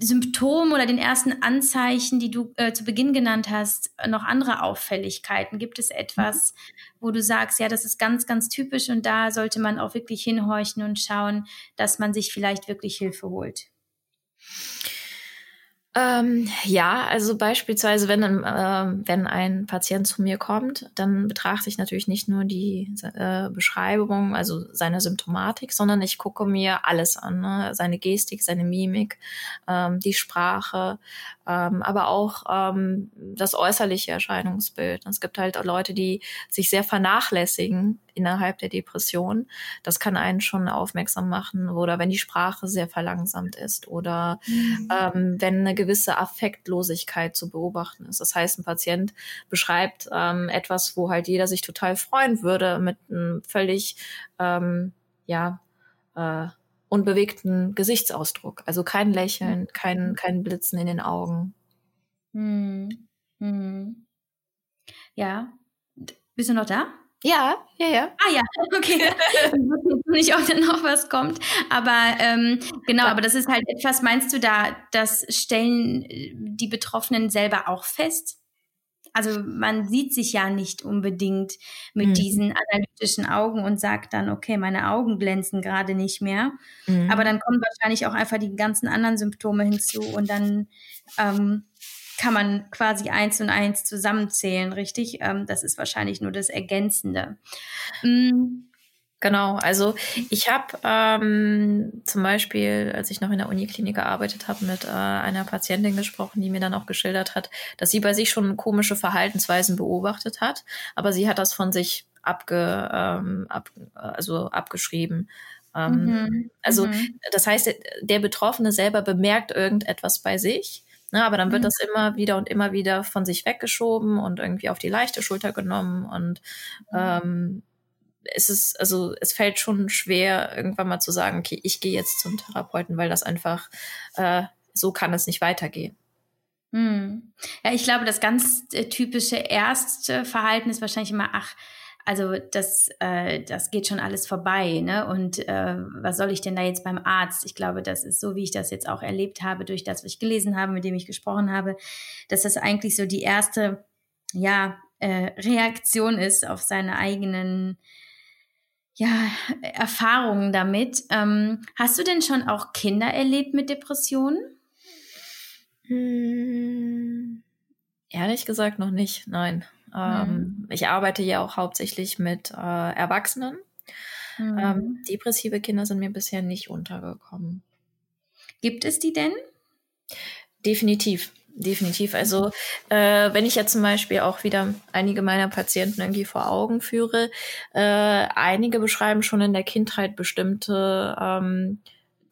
Symptomen oder den ersten Anzeichen, die du äh, zu Beginn genannt hast, noch andere Auffälligkeiten? Gibt es etwas, wo du sagst, ja, das ist ganz, ganz typisch und da sollte man auch wirklich hinhorchen und schauen, dass man sich vielleicht wirklich Hilfe holt? Ähm, ja, also beispielsweise, wenn, äh, wenn ein Patient zu mir kommt, dann betrachte ich natürlich nicht nur die äh, Beschreibung, also seine Symptomatik, sondern ich gucke mir alles an, ne? seine Gestik, seine Mimik, ähm, die Sprache, ähm, aber auch ähm, das äußerliche Erscheinungsbild. Es gibt halt auch Leute, die sich sehr vernachlässigen innerhalb der Depression. Das kann einen schon aufmerksam machen oder wenn die Sprache sehr verlangsamt ist oder mhm. ähm, wenn eine gewisse Affektlosigkeit zu beobachten ist. Das heißt, ein Patient beschreibt ähm, etwas, wo halt jeder sich total freuen würde mit einem völlig, ähm, ja, äh, unbewegten Gesichtsausdruck. Also kein Lächeln, mhm. kein, kein Blitzen in den Augen. Hm. Hm. Ja. Bist du noch da? Ja, ja, ja. Ah ja, okay. nicht, ob da noch was kommt. Aber ähm, genau, aber das ist halt etwas, meinst du da, das stellen äh, die Betroffenen selber auch fest? Also man sieht sich ja nicht unbedingt mit mhm. diesen analytischen Augen und sagt dann, okay, meine Augen glänzen gerade nicht mehr. Mhm. Aber dann kommen wahrscheinlich auch einfach die ganzen anderen Symptome hinzu und dann ähm, kann man quasi eins und eins zusammenzählen, richtig? Ähm, das ist wahrscheinlich nur das Ergänzende. Mhm. Genau, also ich habe ähm, zum Beispiel, als ich noch in der Uniklinik gearbeitet habe, mit äh, einer Patientin gesprochen, die mir dann auch geschildert hat, dass sie bei sich schon komische Verhaltensweisen beobachtet hat, aber sie hat das von sich abge, ähm, ab, also abgeschrieben. Ähm, mhm. Also mhm. das heißt, der Betroffene selber bemerkt irgendetwas bei sich, ne, aber dann wird mhm. das immer wieder und immer wieder von sich weggeschoben und irgendwie auf die leichte Schulter genommen und mhm. ähm, es ist, also es fällt schon schwer, irgendwann mal zu sagen, okay, ich gehe jetzt zum Therapeuten, weil das einfach, äh, so kann es nicht weitergehen. Hm. Ja, ich glaube, das ganz äh, typische erste Verhalten ist wahrscheinlich immer, ach, also das, äh, das geht schon alles vorbei, ne? Und äh, was soll ich denn da jetzt beim Arzt? Ich glaube, das ist so, wie ich das jetzt auch erlebt habe, durch das, was ich gelesen habe, mit dem ich gesprochen habe, dass das eigentlich so die erste, ja, äh, Reaktion ist auf seine eigenen ja, Erfahrungen damit. Ähm, hast du denn schon auch Kinder erlebt mit Depressionen? Hm, ehrlich gesagt noch nicht, nein. Ähm, hm. Ich arbeite ja auch hauptsächlich mit äh, Erwachsenen. Hm. Ähm, depressive Kinder sind mir bisher nicht untergekommen. Gibt es die denn? Definitiv definitiv. Also äh, wenn ich jetzt zum Beispiel auch wieder einige meiner Patienten irgendwie vor Augen führe, äh, einige beschreiben schon in der Kindheit bestimmte ähm,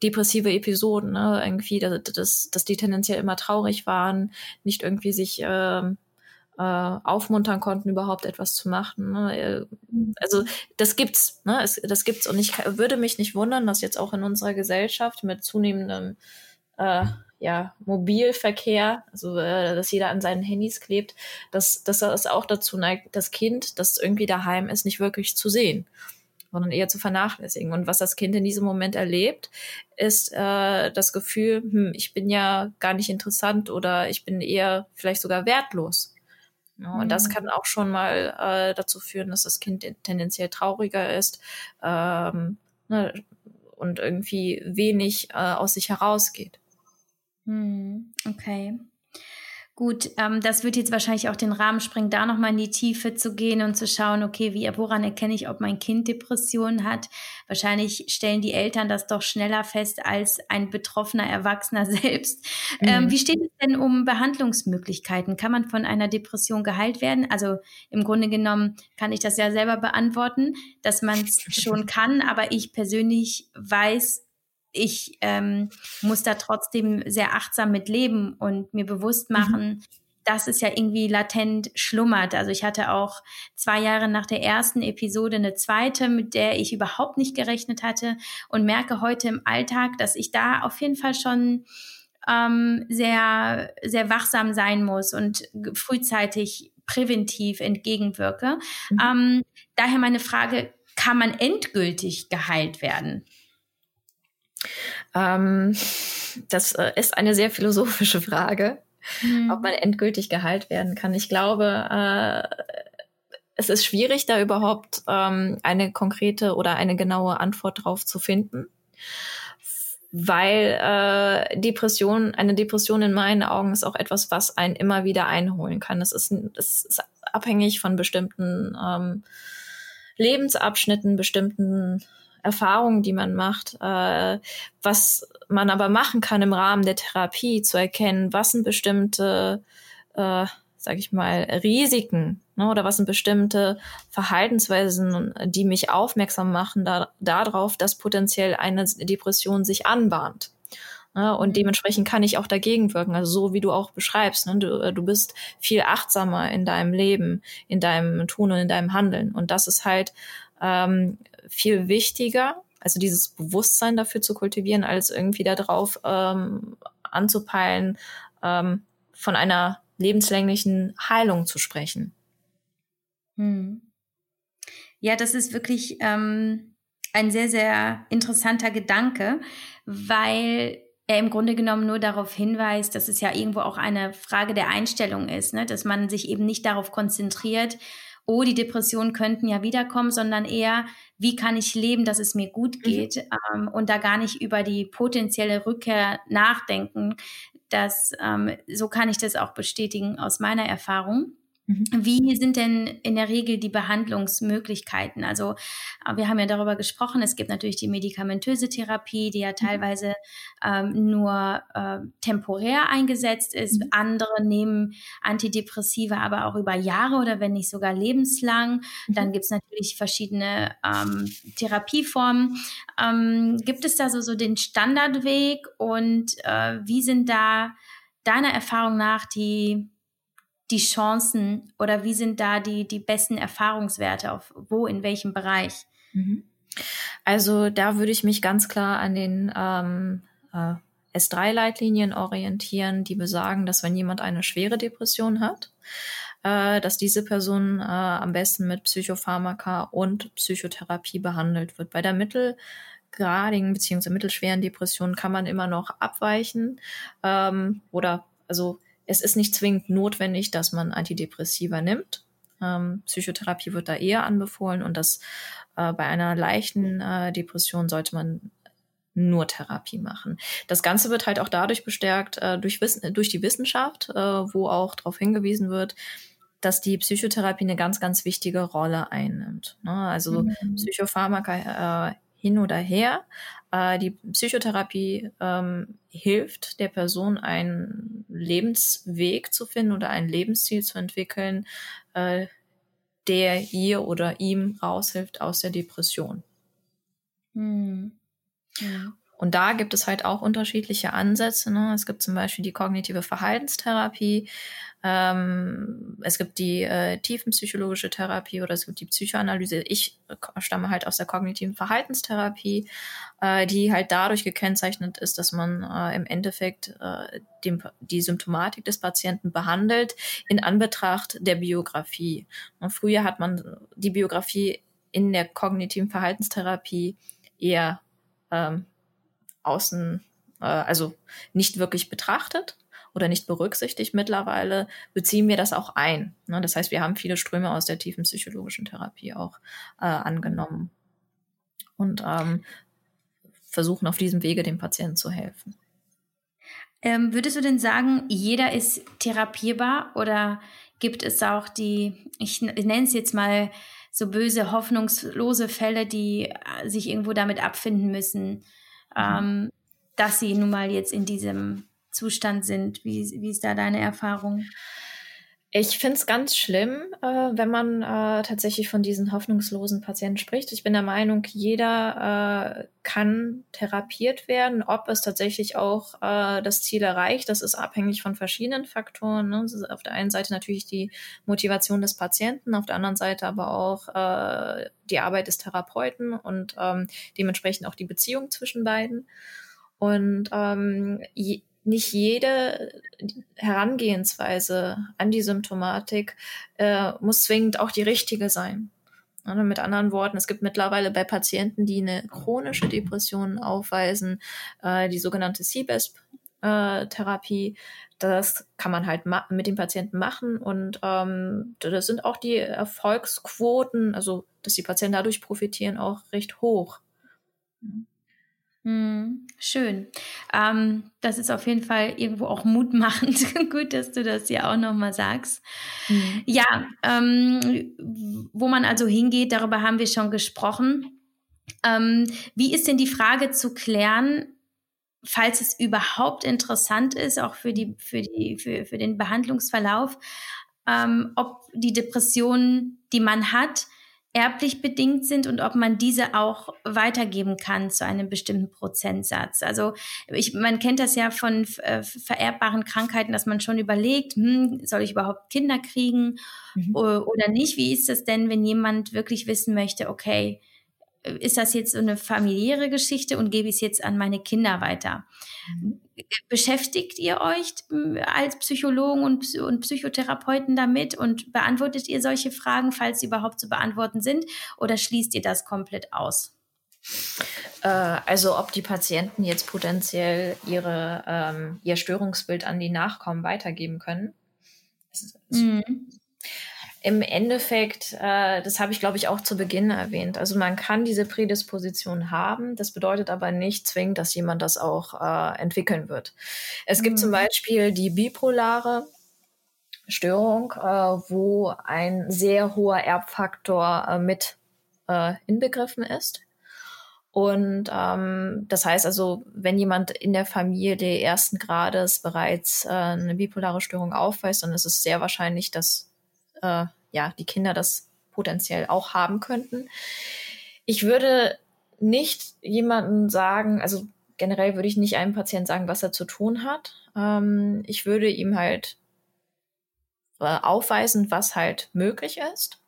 depressive Episoden, ne? irgendwie, dass, dass, dass die tendenziell immer traurig waren, nicht irgendwie sich äh, äh, aufmuntern konnten, überhaupt etwas zu machen. Ne? Äh, also das gibt's, ne? Es, das gibt's und ich würde mich nicht wundern, dass jetzt auch in unserer Gesellschaft mit zunehmendem äh, ja, Mobilverkehr, also äh, dass jeder an seinen Handys klebt, dass, dass das auch dazu neigt, das Kind, das irgendwie daheim ist, nicht wirklich zu sehen. sondern eher zu vernachlässigen. Und was das Kind in diesem Moment erlebt, ist äh, das Gefühl, hm, ich bin ja gar nicht interessant oder ich bin eher vielleicht sogar wertlos. Ja, und mhm. das kann auch schon mal äh, dazu führen, dass das Kind tendenziell trauriger ist ähm, ne, und irgendwie wenig äh, aus sich herausgeht. Mhm. Okay. Gut, ähm, das wird jetzt wahrscheinlich auch den Rahmen sprengen, da nochmal in die Tiefe zu gehen und zu schauen, okay, wie, woran erkenne ich, ob mein Kind Depressionen hat? Wahrscheinlich stellen die Eltern das doch schneller fest als ein betroffener Erwachsener selbst. Ähm, mhm. Ähm, wie steht es denn um Behandlungsmöglichkeiten? Kann man von einer Depression geheilt werden? Also im Grunde genommen kann ich das ja selber beantworten, dass man es schon kann, aber ich persönlich weiß, ich ähm, muss da trotzdem sehr achtsam mit leben und mir bewusst mhm. machen, mhm. dass es ja irgendwie latent schlummert. Also ich hatte auch zwei Jahre nach der ersten Episode eine zweite, mit der ich überhaupt nicht gerechnet hatte und merke heute im Alltag, dass ich da auf jeden Fall schon ähm, sehr, sehr wachsam sein muss und frühzeitig präventiv entgegenwirke. Mhm. Ähm, daher meine Frage, kann man endgültig geheilt werden? Ähm, das äh, ist eine sehr philosophische Frage, mhm. ob man endgültig geheilt werden kann. Ich glaube, äh, es ist schwierig, da überhaupt ähm, eine konkrete oder eine genaue Antwort drauf zu finden, weil äh, Depression, eine Depression in meinen Augen ist auch etwas, was einen immer wieder einholen kann. Es ist, es ist abhängig von bestimmten ähm, Lebensabschnitten, bestimmten Erfahrungen, die man macht, äh, was man aber machen kann im Rahmen der Therapie, zu erkennen, was sind bestimmte, äh, sag ich mal, Risiken ne, oder was sind bestimmte Verhaltensweisen, die mich aufmerksam machen da, darauf, dass potenziell eine Depression sich anbahnt. Ne, und mhm. dementsprechend kann ich auch dagegen wirken, also so wie du auch beschreibst. Ne? Du, du bist viel achtsamer in deinem Leben, in deinem Tun und in deinem Handeln. Und das ist halt ähm, viel wichtiger, also dieses Bewusstsein dafür zu kultivieren, als irgendwie darauf ähm, anzupeilen, ähm, von einer lebenslänglichen Heilung zu sprechen. Hm. Ja, das ist wirklich ähm, ein sehr, sehr interessanter Gedanke, weil er im Grunde genommen nur darauf hinweist, dass es ja irgendwo auch eine Frage der Einstellung ist, ne? dass man sich eben nicht darauf konzentriert, oh, die Depressionen könnten ja wiederkommen, sondern eher, wie kann ich leben, dass es mir gut mhm. geht mhm. ähm, und da gar nicht über die potenzielle Rückkehr nachdenken. Das, ähm, so kann ich das auch bestätigen aus meiner Erfahrung. Mhm. Wie sind denn in der Regel die Behandlungsmöglichkeiten? Also äh, wir haben ja darüber gesprochen, es gibt natürlich die medikamentöse Therapie, die ja mhm. teilweise ähm, nur äh, temporär eingesetzt ist. Mhm. Andere nehmen Antidepressiva aber auch über Jahre oder wenn nicht sogar lebenslang. Dann gibt es natürlich verschiedene ähm, Therapieformen. Ähm, gibt es da so, so den Standardweg und äh, wie sind da deiner Erfahrung nach die die Chancen oder wie sind da die, die besten Erfahrungswerte auf wo, in welchem Bereich? Mhm. Also da würde ich mich ganz klar an den ähm, äh, S3-Leitlinien orientieren, die besagen, dass wenn jemand eine schwere Depression hat, äh, dass diese Person äh, am besten mit Psychopharmaka und Psychotherapie behandelt wird. Bei der mittelgradigen bzw. mittelschweren Depression kann man immer noch abweichen ähm, oder also es ist nicht zwingend notwendig, dass man Antidepressiva nimmt. Ähm, Psychotherapie wird da eher anbefohlen und das äh, bei einer leichten äh, Depression sollte man nur Therapie machen. Das Ganze wird halt auch dadurch bestärkt äh, durch, Wissen, durch die Wissenschaft, äh, wo auch darauf hingewiesen wird, dass die Psychotherapie eine ganz, ganz wichtige Rolle einnimmt. Ne? Also mhm. Psychopharmaka äh, hin oder her. Äh, die Psychotherapie ähm, hilft der Person, einen Lebensweg zu finden oder ein Lebensziel zu entwickeln, äh, der ihr oder ihm raushilft aus der Depression. Mhm. Ja. Und da gibt es halt auch unterschiedliche Ansätze. Ne? Es gibt zum Beispiel die kognitive Verhaltenstherapie, ähm, es gibt die äh, tiefenpsychologische Therapie oder es gibt die Psychoanalyse. Ich stamme halt aus der kognitiven Verhaltenstherapie, äh, die halt dadurch gekennzeichnet ist, dass man äh, im Endeffekt äh, dem, die Symptomatik des Patienten behandelt in Anbetracht der Biografie. Und früher hat man die Biografie in der kognitiven Verhaltenstherapie eher ähm, außen, äh, also nicht wirklich betrachtet oder nicht berücksichtigt. Mittlerweile beziehen wir das auch ein. Ne? Das heißt, wir haben viele Ströme aus der tiefen psychologischen Therapie auch äh, angenommen und ähm, versuchen auf diesem Wege dem Patienten zu helfen. Ähm, würdest du denn sagen, jeder ist therapierbar oder gibt es auch die, ich nenne es jetzt mal so böse, hoffnungslose Fälle, die äh, sich irgendwo damit abfinden müssen. Ähm, dass sie nun mal jetzt in diesem Zustand sind? Wie, wie ist da deine Erfahrung? Ich finde es ganz schlimm, äh, wenn man äh, tatsächlich von diesen hoffnungslosen Patienten spricht. Ich bin der Meinung, jeder äh, kann therapiert werden. Ob es tatsächlich auch äh, das Ziel erreicht, das ist abhängig von verschiedenen Faktoren. Ne? auf der einen Seite natürlich die Motivation des Patienten, auf der anderen Seite aber auch äh, die Arbeit des Therapeuten und ähm, dementsprechend auch die Beziehung zwischen beiden. Und ähm, nicht jede Herangehensweise an die Symptomatik äh, muss zwingend auch die richtige sein. Also mit anderen Worten, es gibt mittlerweile bei Patienten, die eine chronische Depression aufweisen, äh, die sogenannte CBESP-Therapie. das kann man halt mit dem Patienten machen und ähm, das sind auch die Erfolgsquoten, also dass die Patienten dadurch profitieren, auch recht hoch. Hm, schön. Ähm, das ist auf jeden Fall irgendwo auch mutmachend. Gut, dass du das ja auch nochmal sagst. Mhm. Ja, ähm, wo man also hingeht, darüber haben wir schon gesprochen. Ähm, wie ist denn die Frage zu klären, falls es überhaupt interessant ist, auch für, die, für, die, für, für den Behandlungsverlauf, ähm, ob die Depression, die man hat, erblich bedingt sind und ob man diese auch weitergeben kann zu einem bestimmten Prozentsatz. Also ich, man kennt das ja von äh, vererbbaren Krankheiten, dass man schon überlegt, hm, soll ich überhaupt Kinder kriegen mhm. oder nicht? Wie ist das denn, wenn jemand wirklich wissen möchte, okay, ist das jetzt so eine familiäre Geschichte und gebe ich es jetzt an meine Kinder weiter? Beschäftigt ihr euch hm, als Psychologen und, und Psychotherapeuten damit und beantwortet ihr solche Fragen, falls sie überhaupt zu beantworten sind, oder schließt ihr das komplett aus? Äh, also ob die Patienten jetzt potenziell ihre, ähm, ihr Störungsbild an die Nachkommen weitergeben können. Mhm im Endeffekt, äh, das habe ich glaube ich auch zu Beginn erwähnt, also man kann diese Prädisposition haben, das bedeutet aber nicht zwingend, dass jemand das auch äh, entwickeln wird. Es mhm. gibt zum mhm. Beispiel die bipolare Störung, äh, wo ein sehr hoher Erbfaktor äh, mit äh, inbegriffen ist. Und ähm, das heißt also, wenn jemand in der Familie ersten Grades bereits äh, eine bipolare Störung aufweist, dann ist es sehr wahrscheinlich, dass äh, ja, die Kinder das potenziell auch haben könnten. Ich würde nicht jemanden sagen, also generell würde ich nicht einem Patienten sagen, was er zu tun hat. Ähm, ich würde ihm halt äh, aufweisen, was halt möglich ist.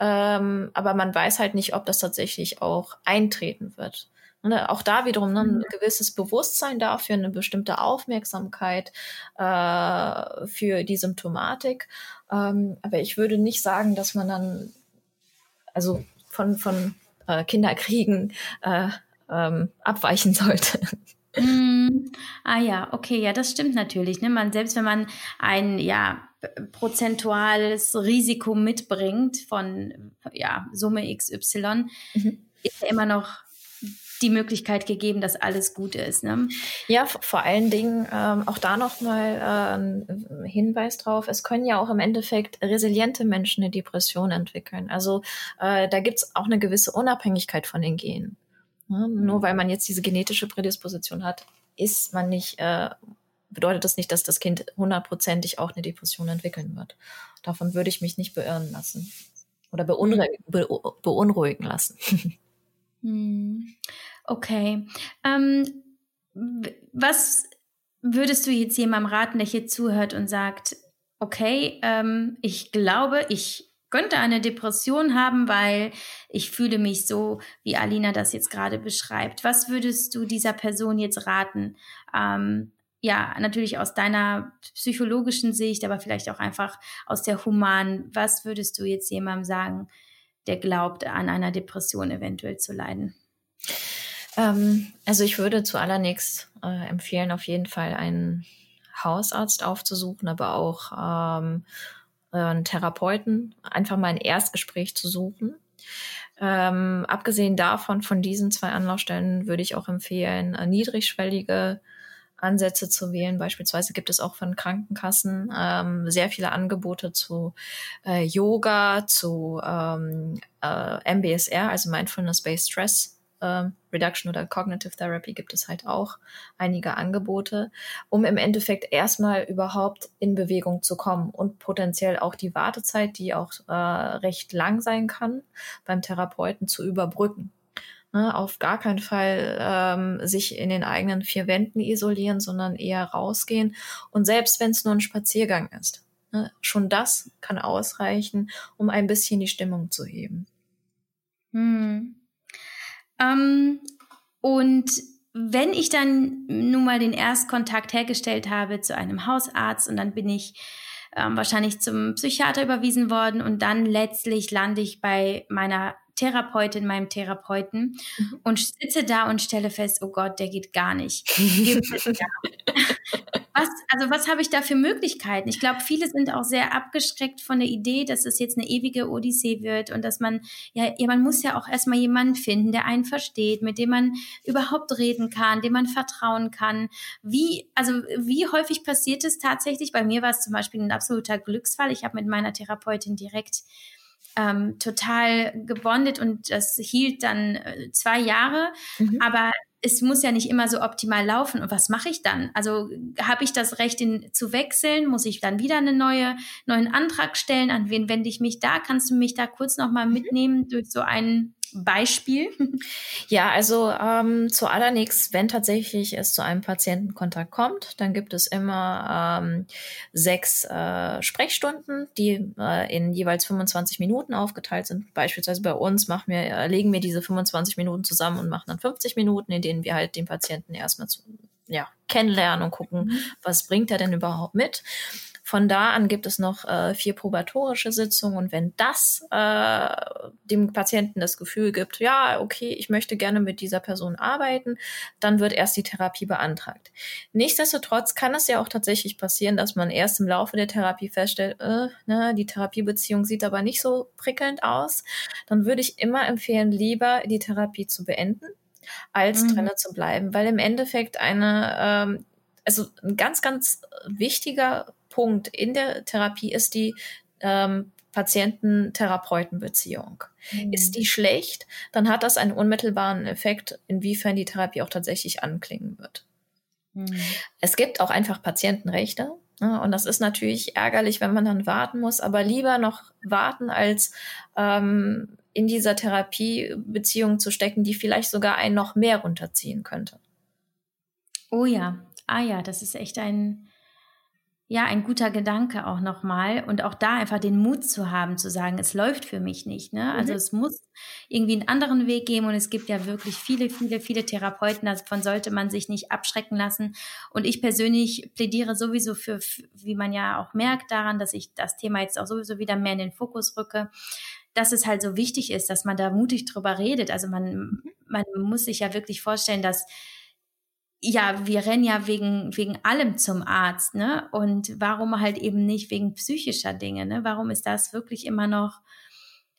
Ähm, aber man weiß halt nicht, ob das tatsächlich auch eintreten wird. Und äh, auch da wiederum ne, ein mhm. gewisses Bewusstsein dafür, eine bestimmte Aufmerksamkeit äh, für die Symptomatik. Ähm, aber ich würde nicht sagen, dass man dann, also von, von äh, Kinderkriegen äh, ähm, abweichen sollte. Mm, ah ja, okay, ja, das stimmt natürlich. Ne? Man, selbst wenn man ein ja, prozentuales Risiko mitbringt von ja, Summe XY, mhm. ist ja immer noch die Möglichkeit gegeben, dass alles gut ist. Ne? Ja, vor allen Dingen ähm, auch da nochmal äh, ein Hinweis drauf, es können ja auch im Endeffekt resiliente Menschen eine Depression entwickeln. Also äh, da gibt's auch eine gewisse Unabhängigkeit von den Genen. Ne? Nur weil man jetzt diese genetische Prädisposition hat, ist man nicht, äh, bedeutet das nicht, dass das Kind hundertprozentig auch eine Depression entwickeln wird. Davon würde ich mich nicht beirren lassen oder beunruhigen, beunruhigen lassen. Okay. Ähm, was würdest du jetzt jemandem raten, der hier zuhört und sagt, okay, ähm, ich glaube, ich könnte eine Depression haben, weil ich fühle mich so, wie Alina das jetzt gerade beschreibt. Was würdest du dieser Person jetzt raten? Ähm, ja, natürlich aus deiner psychologischen Sicht, aber vielleicht auch einfach aus der humanen. Was würdest du jetzt jemandem sagen, der glaubt, an einer Depression eventuell zu leiden? Ähm, also ich würde zuallererst äh, empfehlen, auf jeden Fall einen Hausarzt aufzusuchen, aber auch ähm, einen Therapeuten, einfach mal ein Erstgespräch zu suchen. Ähm, abgesehen davon, von diesen zwei Anlaufstellen würde ich auch empfehlen, äh, niedrigschwellige Ansätze zu wählen. Beispielsweise gibt es auch von Krankenkassen ähm, sehr viele Angebote zu äh, Yoga, zu ähm, äh, MBSR, also Mindfulness-Based Stress äh, Reduction oder Cognitive Therapy gibt es halt auch einige Angebote, um im Endeffekt erstmal überhaupt in Bewegung zu kommen und potenziell auch die Wartezeit, die auch äh, recht lang sein kann, beim Therapeuten zu überbrücken. Ne, auf gar keinen Fall ähm, sich in den eigenen vier Wänden isolieren, sondern eher rausgehen. Und selbst wenn es nur ein Spaziergang ist, ne, schon das kann ausreichen, um ein bisschen die Stimmung zu heben. Hm. Ähm, und wenn ich dann nun mal den Erstkontakt hergestellt habe zu einem Hausarzt und dann bin ich ähm, wahrscheinlich zum Psychiater überwiesen worden und dann letztlich lande ich bei meiner Therapeutin, meinem Therapeuten mhm. und sitze da und stelle fest, oh Gott, der geht gar nicht. was, also was habe ich da für Möglichkeiten? Ich glaube, viele sind auch sehr abgeschreckt von der Idee, dass es jetzt eine ewige Odyssee wird und dass man, ja, ja man muss ja auch erstmal jemanden finden, der einen versteht, mit dem man überhaupt reden kann, dem man vertrauen kann. Wie, also wie häufig passiert es tatsächlich? Bei mir war es zum Beispiel ein absoluter Glücksfall. Ich habe mit meiner Therapeutin direkt ähm, total gebondet und das hielt dann äh, zwei Jahre. Mhm. Aber es muss ja nicht immer so optimal laufen. Und was mache ich dann? Also habe ich das Recht, ihn zu wechseln? Muss ich dann wieder einen neue, neuen Antrag stellen? An wen wende ich mich da? Kannst du mich da kurz nochmal mhm. mitnehmen durch so einen Beispiel? Ja, also ähm, zuallererst, wenn tatsächlich es zu einem Patientenkontakt kommt, dann gibt es immer ähm, sechs äh, Sprechstunden, die äh, in jeweils 25 Minuten aufgeteilt sind. Beispielsweise bei uns machen wir, äh, legen wir diese 25 Minuten zusammen und machen dann 50 Minuten, in denen wir halt den Patienten erstmal zu, ja, kennenlernen und gucken, mhm. was bringt er denn überhaupt mit. Von da an gibt es noch äh, vier probatorische Sitzungen und wenn das äh, dem Patienten das Gefühl gibt, ja, okay, ich möchte gerne mit dieser Person arbeiten, dann wird erst die Therapie beantragt. Nichtsdestotrotz kann es ja auch tatsächlich passieren, dass man erst im Laufe der Therapie feststellt, äh, ne, die Therapiebeziehung sieht aber nicht so prickelnd aus. Dann würde ich immer empfehlen, lieber die Therapie zu beenden als mhm. drinne zu bleiben, weil im Endeffekt eine ähm, also ein ganz, ganz wichtiger Punkt in der Therapie ist die ähm, Patienten-Therapeuten-Beziehung. Mhm. Ist die schlecht, dann hat das einen unmittelbaren Effekt, inwiefern die Therapie auch tatsächlich anklingen wird. Mhm. Es gibt auch einfach Patientenrechte. Ne, und das ist natürlich ärgerlich, wenn man dann warten muss, aber lieber noch warten, als ähm, in dieser Therapiebeziehung zu stecken, die vielleicht sogar einen noch mehr runterziehen könnte. Oh ja, ah ja, das ist echt ein, ja, ein guter Gedanke auch nochmal und auch da einfach den Mut zu haben, zu sagen, es läuft für mich nicht. Ne? Also mhm. es muss irgendwie einen anderen Weg geben und es gibt ja wirklich viele, viele, viele Therapeuten, davon sollte man sich nicht abschrecken lassen. Und ich persönlich plädiere sowieso für, wie man ja auch merkt daran, dass ich das Thema jetzt auch sowieso wieder mehr in den Fokus rücke, dass es halt so wichtig ist, dass man da mutig drüber redet. Also man, mhm. man muss sich ja wirklich vorstellen, dass ja, wir rennen ja wegen, wegen allem zum Arzt, ne? Und warum halt eben nicht wegen psychischer Dinge, ne? Warum ist das wirklich immer noch,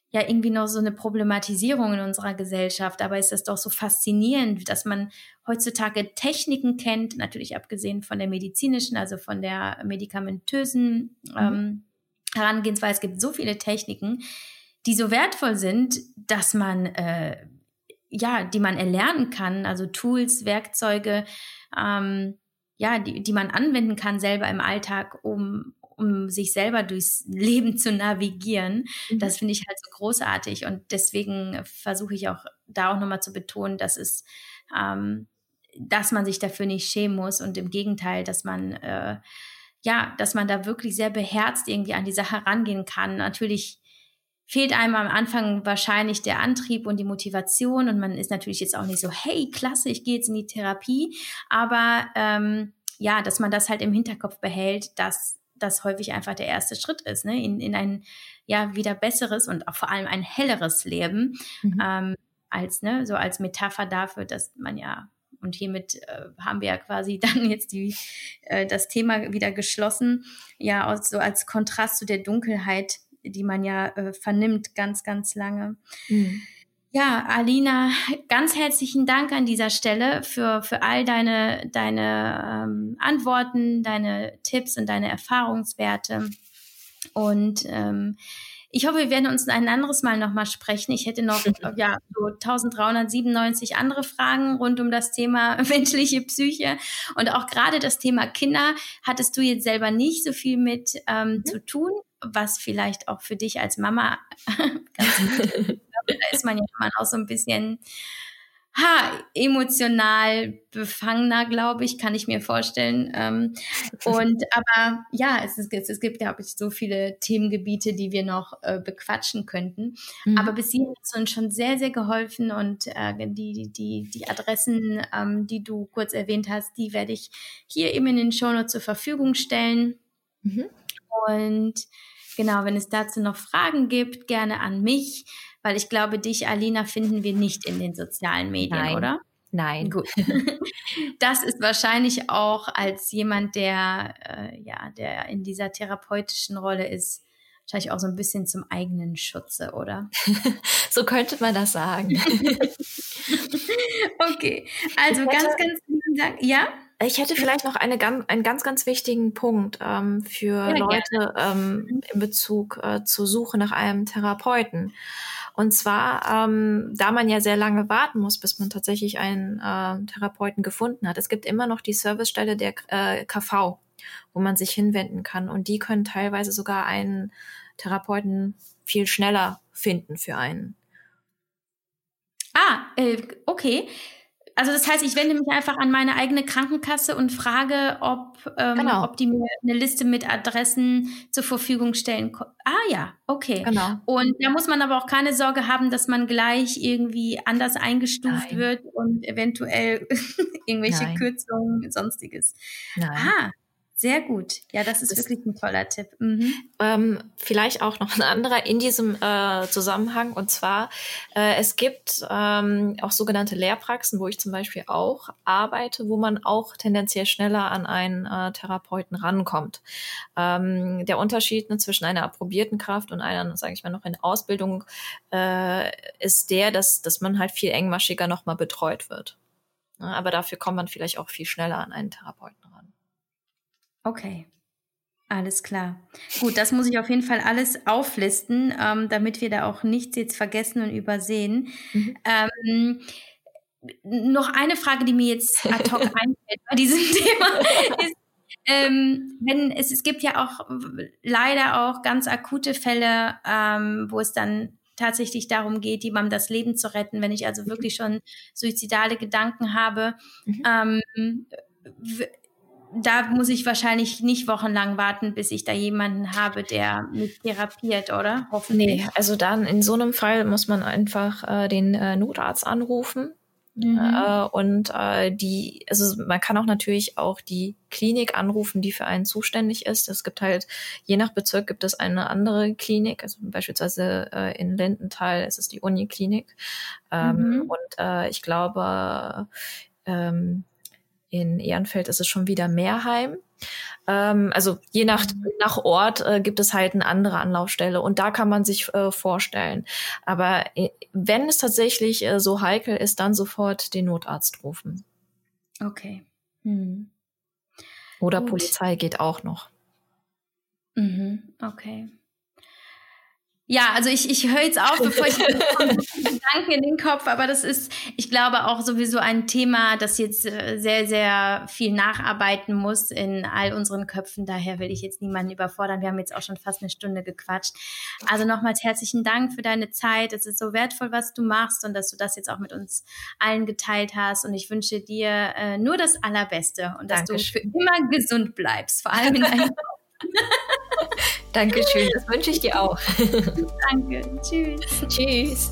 ja, irgendwie noch so eine Problematisierung in unserer Gesellschaft? Aber ist das doch so faszinierend, dass man heutzutage Techniken kennt, natürlich abgesehen von der medizinischen, also von der medikamentösen mhm. ähm, Herangehensweise. Es gibt so viele Techniken, die so wertvoll sind, dass man äh, ja, die man erlernen kann, also Tools, Werkzeuge, ähm, ja, die, die man anwenden kann selber im Alltag, um, um sich selber durchs Leben zu navigieren. Mhm. Das finde ich halt so großartig und deswegen versuche ich auch da auch nochmal zu betonen, dass es, ähm, dass man sich dafür nicht schämen muss und im Gegenteil, dass man äh, ja, dass man da wirklich sehr beherzt irgendwie an die Sache rangehen kann. Natürlich fehlt einem am Anfang wahrscheinlich der Antrieb und die Motivation und man ist natürlich jetzt auch nicht so, hey, klasse, ich gehe jetzt in die Therapie, aber ähm, ja, dass man das halt im Hinterkopf behält, dass das häufig einfach der erste Schritt ist, ne? in, in ein ja wieder besseres und auch vor allem ein helleres Leben. Mhm. Ähm, als, ne, so als Metapher dafür, dass man ja, und hiermit äh, haben wir ja quasi dann jetzt die, äh, das Thema wieder geschlossen, ja, aus, so als Kontrast zu der Dunkelheit, die man ja äh, vernimmt ganz, ganz lange. Mhm. Ja, Alina, ganz herzlichen Dank an dieser Stelle für, für all deine, deine ähm, Antworten, deine Tipps und deine Erfahrungswerte. Und ähm, ich hoffe, wir werden uns ein anderes Mal nochmal sprechen. Ich hätte noch ja, so 1397 andere Fragen rund um das Thema menschliche Psyche. Und auch gerade das Thema Kinder hattest du jetzt selber nicht so viel mit ähm, mhm. zu tun, was vielleicht auch für dich als Mama ganz gut ist. Da ist man ja immer noch so ein bisschen ha, emotional befangener, glaube ich, kann ich mir vorstellen. Ähm, und aber ja, es, ist, es gibt, glaube ich, so viele Themengebiete, die wir noch äh, bequatschen könnten. Mhm. Aber bis hierhin hast du uns schon sehr, sehr geholfen und äh, die, die, die Adressen, ähm, die du kurz erwähnt hast, die werde ich hier eben in den Shownotes zur Verfügung stellen. Mhm. Und genau, wenn es dazu noch Fragen gibt, gerne an mich. Weil ich glaube, dich, Alina, finden wir nicht in den sozialen Medien, Nein. oder? Nein. Gut. Das ist wahrscheinlich auch als jemand, der äh, ja, der in dieser therapeutischen Rolle ist, wahrscheinlich auch so ein bisschen zum eigenen Schutze, oder? so könnte man das sagen. okay, also hätte, ganz, ganz lieben Dank. Ja? Ich hätte vielleicht noch eine, einen ganz, ganz wichtigen Punkt ähm, für ja, Leute ähm, in Bezug äh, zur Suche nach einem Therapeuten. Und zwar, ähm, da man ja sehr lange warten muss, bis man tatsächlich einen äh, Therapeuten gefunden hat. Es gibt immer noch die Servicestelle der äh, KV, wo man sich hinwenden kann. Und die können teilweise sogar einen Therapeuten viel schneller finden für einen. Ah, äh, okay also das heißt, ich wende mich einfach an meine eigene Krankenkasse und frage, ob, ähm, genau. ob die mir eine Liste mit Adressen zur Verfügung stellen. Ah ja, okay. Genau. Und da muss man aber auch keine Sorge haben, dass man gleich irgendwie anders eingestuft Nein. wird und eventuell irgendwelche Nein. Kürzungen, sonstiges. Nein. Ah, sehr gut. Ja, das ist das wirklich ein toller Tipp. Mhm. Ähm, vielleicht auch noch ein anderer in diesem äh, Zusammenhang. Und zwar, äh, es gibt ähm, auch sogenannte Lehrpraxen, wo ich zum Beispiel auch arbeite, wo man auch tendenziell schneller an einen äh, Therapeuten rankommt. Ähm, der Unterschied ne, zwischen einer approbierten Kraft und einer, sage ich mal, noch in Ausbildung, äh, ist der, dass, dass man halt viel engmaschiger nochmal betreut wird. aber dafür kommt man vielleicht auch viel schneller an einen Therapeuten. Okay. Alles klar. Gut, das muss ich auf jeden Fall alles auflisten, ähm, damit wir da auch nichts jetzt vergessen und übersehen. Mhm. Ähm, noch eine Frage, die mir jetzt ad hoc einfällt bei diesem Thema ist, ähm, wenn es, es gibt ja auch leider auch ganz akute Fälle, ähm, wo es dann tatsächlich darum geht, jemandem das Leben zu retten. Wenn ich also mhm. wirklich schon suizidale Gedanken habe, mhm. Da muss ich wahrscheinlich nicht wochenlang warten, bis ich da jemanden habe, der mich therapiert, oder? Hoffentlich. Nee, also dann in so einem Fall muss man einfach äh, den äh, Notarzt anrufen. Mhm. Äh, und äh, die, also man kann auch natürlich auch die Klinik anrufen, die für einen zuständig ist. Es gibt halt, je nach Bezirk gibt es eine andere Klinik, also beispielsweise äh, in Lindenthal ist es die Uniklinik. Ähm, mhm. Und äh, ich glaube, ähm, in Ehrenfeld ist es schon wieder Mehrheim. Ähm, also je nach, mhm. nach Ort äh, gibt es halt eine andere Anlaufstelle und da kann man sich äh, vorstellen. Aber äh, wenn es tatsächlich äh, so heikel ist, dann sofort den Notarzt rufen. Okay. Hm. Oder Gut. Polizei geht auch noch. Mhm. Okay. Ja, also ich, ich höre jetzt auf, bevor ich Gedanken in den Kopf, aber das ist, ich glaube, auch sowieso ein Thema, das jetzt äh, sehr, sehr viel nacharbeiten muss in all unseren Köpfen. Daher will ich jetzt niemanden überfordern. Wir haben jetzt auch schon fast eine Stunde gequatscht. Also nochmals herzlichen Dank für deine Zeit. Es ist so wertvoll, was du machst und dass du das jetzt auch mit uns allen geteilt hast. Und ich wünsche dir äh, nur das Allerbeste und dass Dankeschön. du für immer gesund bleibst, vor allem in deinem Dankeschön, das wünsche ich dir auch. Danke, tschüss. Tschüss.